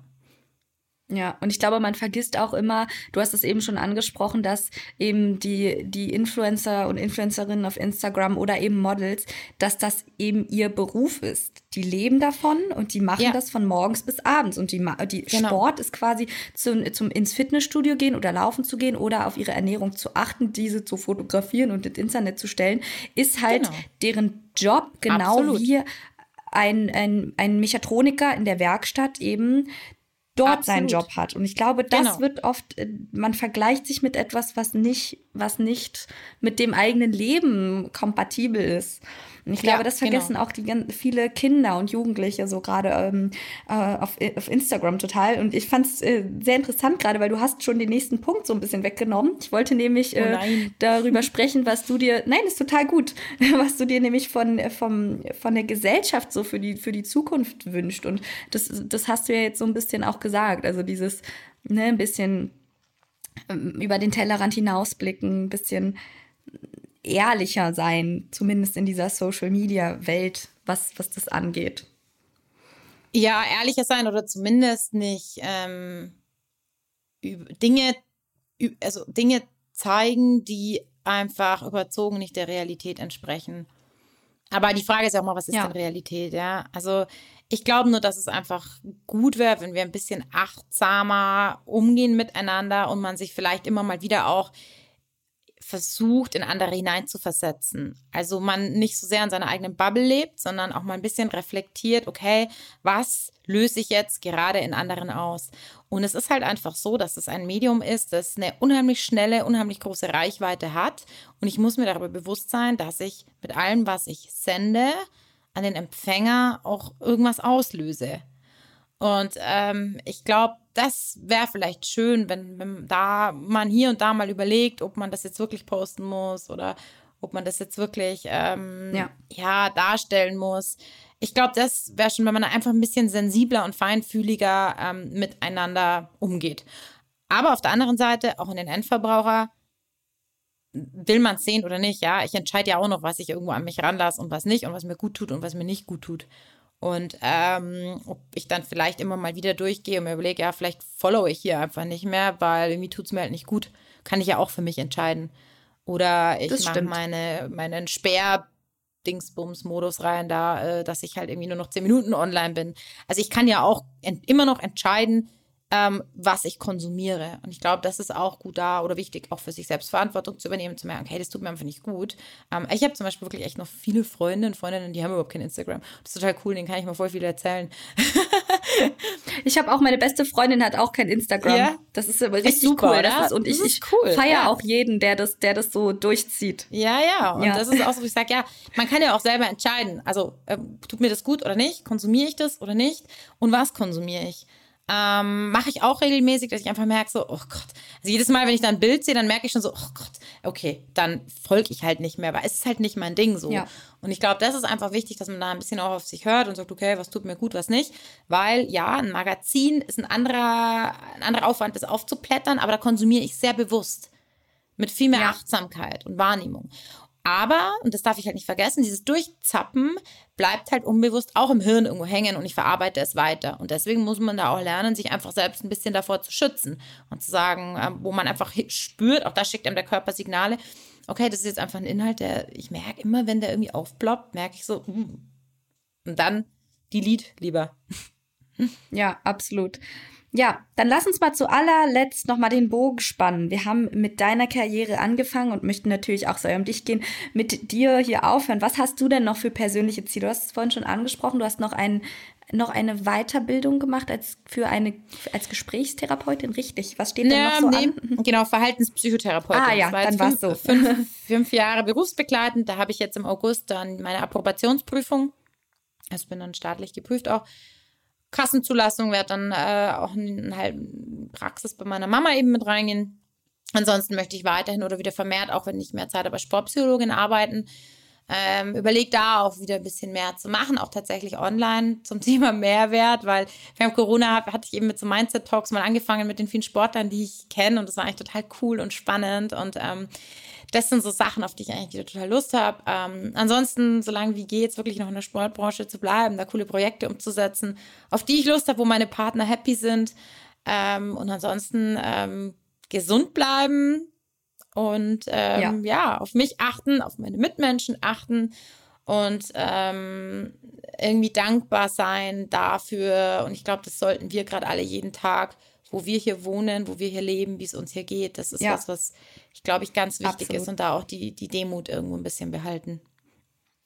Ja, und ich glaube, man vergisst auch immer, du hast es eben schon angesprochen, dass eben die, die Influencer und Influencerinnen auf Instagram oder eben Models, dass das eben ihr Beruf ist. Die leben davon und die machen ja. das von morgens bis abends. Und die, die genau. Sport ist quasi zum, zum ins Fitnessstudio gehen oder laufen zu gehen oder auf ihre Ernährung zu achten, diese zu fotografieren und ins Internet zu stellen, ist halt genau. deren Job, genau Absolut. wie ein, ein, ein Mechatroniker in der Werkstatt eben dort Absolut. seinen Job hat. Und ich glaube, das genau. wird oft, äh, man vergleicht sich mit etwas, was nicht, was nicht mit dem eigenen Leben kompatibel ist. Und ich glaube, ja, das vergessen genau. auch die viele Kinder und Jugendliche so gerade ähm, äh, auf, auf Instagram total. Und ich fand es äh, sehr interessant gerade, weil du hast schon den nächsten Punkt so ein bisschen weggenommen. Ich wollte nämlich äh, oh darüber sprechen, was du dir, nein, ist total gut, was du dir nämlich von, vom, von der Gesellschaft so für die, für die Zukunft wünscht. Und das, das hast du ja jetzt so ein bisschen auch gesagt. Also dieses, ne, ein bisschen ähm, über den Tellerrand hinausblicken, ein bisschen ehrlicher sein, zumindest in dieser Social-Media-Welt, was, was das angeht. Ja, ehrlicher sein oder zumindest nicht ähm, Dinge, also Dinge zeigen, die einfach überzogen nicht der Realität entsprechen. Aber die Frage ist ja auch mal, was ist ja. denn Realität, ja? Also ich glaube nur, dass es einfach gut wäre, wenn wir ein bisschen achtsamer umgehen miteinander und man sich vielleicht immer mal wieder auch versucht, in andere hineinzuversetzen. Also man nicht so sehr in seiner eigenen Bubble lebt, sondern auch mal ein bisschen reflektiert, okay, was löse ich jetzt gerade in anderen aus? Und es ist halt einfach so, dass es ein Medium ist, das eine unheimlich schnelle, unheimlich große Reichweite hat. Und ich muss mir darüber bewusst sein, dass ich mit allem, was ich sende, an den Empfänger auch irgendwas auslöse. Und ähm, ich glaube, das wäre vielleicht schön, wenn, wenn da man hier und da mal überlegt, ob man das jetzt wirklich posten muss oder ob man das jetzt wirklich ähm, ja. ja. darstellen muss. Ich glaube, das wäre schon, wenn man einfach ein bisschen sensibler und feinfühliger ähm, miteinander umgeht. Aber auf der anderen Seite, auch in den Endverbraucher, will man es sehen oder nicht, ja, ich entscheide ja auch noch, was ich irgendwo an mich ranlasse und was nicht und was mir gut tut und was mir nicht gut tut. Und ähm, ob ich dann vielleicht immer mal wieder durchgehe und mir überlege, ja, vielleicht follow ich hier einfach nicht mehr, weil irgendwie tut es mir halt nicht gut. Kann ich ja auch für mich entscheiden. Oder ich mache meine, meinen Sperr. Dingsbums-Modus rein, da, äh, dass ich halt irgendwie nur noch zehn Minuten online bin. Also ich kann ja auch immer noch entscheiden, ähm, was ich konsumiere. Und ich glaube, das ist auch gut da oder wichtig, auch für sich selbst Verantwortung zu übernehmen, zu merken, hey, das tut mir einfach nicht gut. Ähm, ich habe zum Beispiel wirklich echt noch viele Freunde und Freundinnen, die haben überhaupt kein Instagram. Das ist total cool, denen kann ich mal voll viel erzählen. ich habe auch, meine beste Freundin hat auch kein Instagram. Ja? Das ist aber richtig super, cool. Das ist, und ich, ich cool. feiere ja. auch jeden, der das, der das so durchzieht. Ja, ja. Und ja. das ist auch so, wie ich sage, ja, man kann ja auch selber entscheiden. Also, äh, tut mir das gut oder nicht? Konsumiere ich das oder nicht? Und was konsumiere ich? Ähm, Mache ich auch regelmäßig, dass ich einfach merke, so, oh Gott. Also jedes Mal, wenn ich da ein Bild sehe, dann merke ich schon so, oh Gott, okay, dann folge ich halt nicht mehr, weil es ist halt nicht mein Ding so. Ja. Und ich glaube, das ist einfach wichtig, dass man da ein bisschen auch auf sich hört und sagt, okay, was tut mir gut, was nicht. Weil ja, ein Magazin ist ein anderer, ein anderer Aufwand, das aufzuplättern, aber da konsumiere ich sehr bewusst. Mit viel mehr ja. Achtsamkeit und Wahrnehmung. Aber, und das darf ich halt nicht vergessen, dieses Durchzappen bleibt halt unbewusst auch im Hirn irgendwo hängen und ich verarbeite es weiter. Und deswegen muss man da auch lernen, sich einfach selbst ein bisschen davor zu schützen und zu sagen, ähm, wo man einfach spürt, auch da schickt einem der Körper Signale, okay, das ist jetzt einfach ein Inhalt, der ich merke immer, wenn der irgendwie aufploppt, merke ich so, hm. und dann Lied lieber. Ja, absolut. Ja, dann lass uns mal zu allerletzt nochmal den Bogen spannen. Wir haben mit deiner Karriere angefangen und möchten natürlich auch so um dich gehen, mit dir hier aufhören. Was hast du denn noch für persönliche Ziele? Du hast es vorhin schon angesprochen, du hast noch ein, noch eine Weiterbildung gemacht als für eine als Gesprächstherapeutin, richtig? Was steht ja, denn noch so nee, an? Genau, Verhaltenspsychotherapeutin. Ah ja, dann war es so. Fünf, fünf Jahre berufsbegleitend. Da habe ich jetzt im August dann meine Approbationsprüfung. Also bin dann staatlich geprüft auch Kassenzulassung, werde dann äh, auch in halt Praxis bei meiner Mama eben mit reingehen. Ansonsten möchte ich weiterhin oder wieder vermehrt, auch wenn ich mehr Zeit habe, Sportpsychologin arbeiten. Ähm, überlege da auch wieder ein bisschen mehr zu machen, auch tatsächlich online zum Thema Mehrwert, weil während Corona hatte ich eben mit so Mindset-Talks mal angefangen mit den vielen Sportlern, die ich kenne und das war eigentlich total cool und spannend und ähm, das sind so Sachen, auf die ich eigentlich wieder total Lust habe. Ähm, ansonsten, solange wie geht's, wirklich noch in der Sportbranche zu bleiben, da coole Projekte umzusetzen, auf die ich Lust habe, wo meine Partner happy sind. Ähm, und ansonsten ähm, gesund bleiben und ähm, ja. ja. auf mich achten, auf meine Mitmenschen achten und ähm, irgendwie dankbar sein dafür. Und ich glaube, das sollten wir gerade alle jeden Tag wo wir hier wohnen, wo wir hier leben, wie es uns hier geht. Das ist ja. was, was ich glaube ich ganz wichtig Absolut. ist und da auch die, die Demut irgendwo ein bisschen behalten.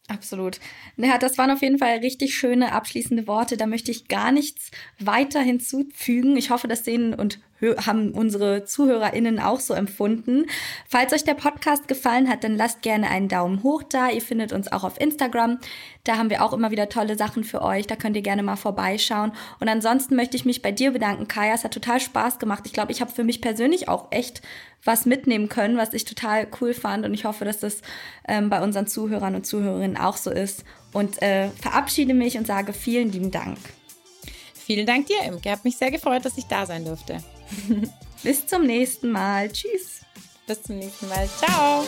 Absolut. Ja, das waren auf jeden Fall richtig schöne abschließende Worte. Da möchte ich gar nichts weiter hinzufügen. Ich hoffe, das sehen und haben unsere ZuhörerInnen auch so empfunden. Falls euch der Podcast gefallen hat, dann lasst gerne einen Daumen hoch da. Ihr findet uns auch auf Instagram. Da haben wir auch immer wieder tolle Sachen für euch. Da könnt ihr gerne mal vorbeischauen. Und ansonsten möchte ich mich bei dir bedanken, Kaya. Es hat total Spaß gemacht. Ich glaube, ich habe für mich persönlich auch echt was mitnehmen können, was ich total cool fand. Und ich hoffe, dass das ähm, bei unseren Zuhörern und Zuhörerinnen auch so ist. Und äh, verabschiede mich und sage vielen lieben Dank. Vielen Dank dir, Imke. Hat mich sehr gefreut, dass ich da sein durfte. Bis zum nächsten Mal. Tschüss. Bis zum nächsten Mal. Ciao.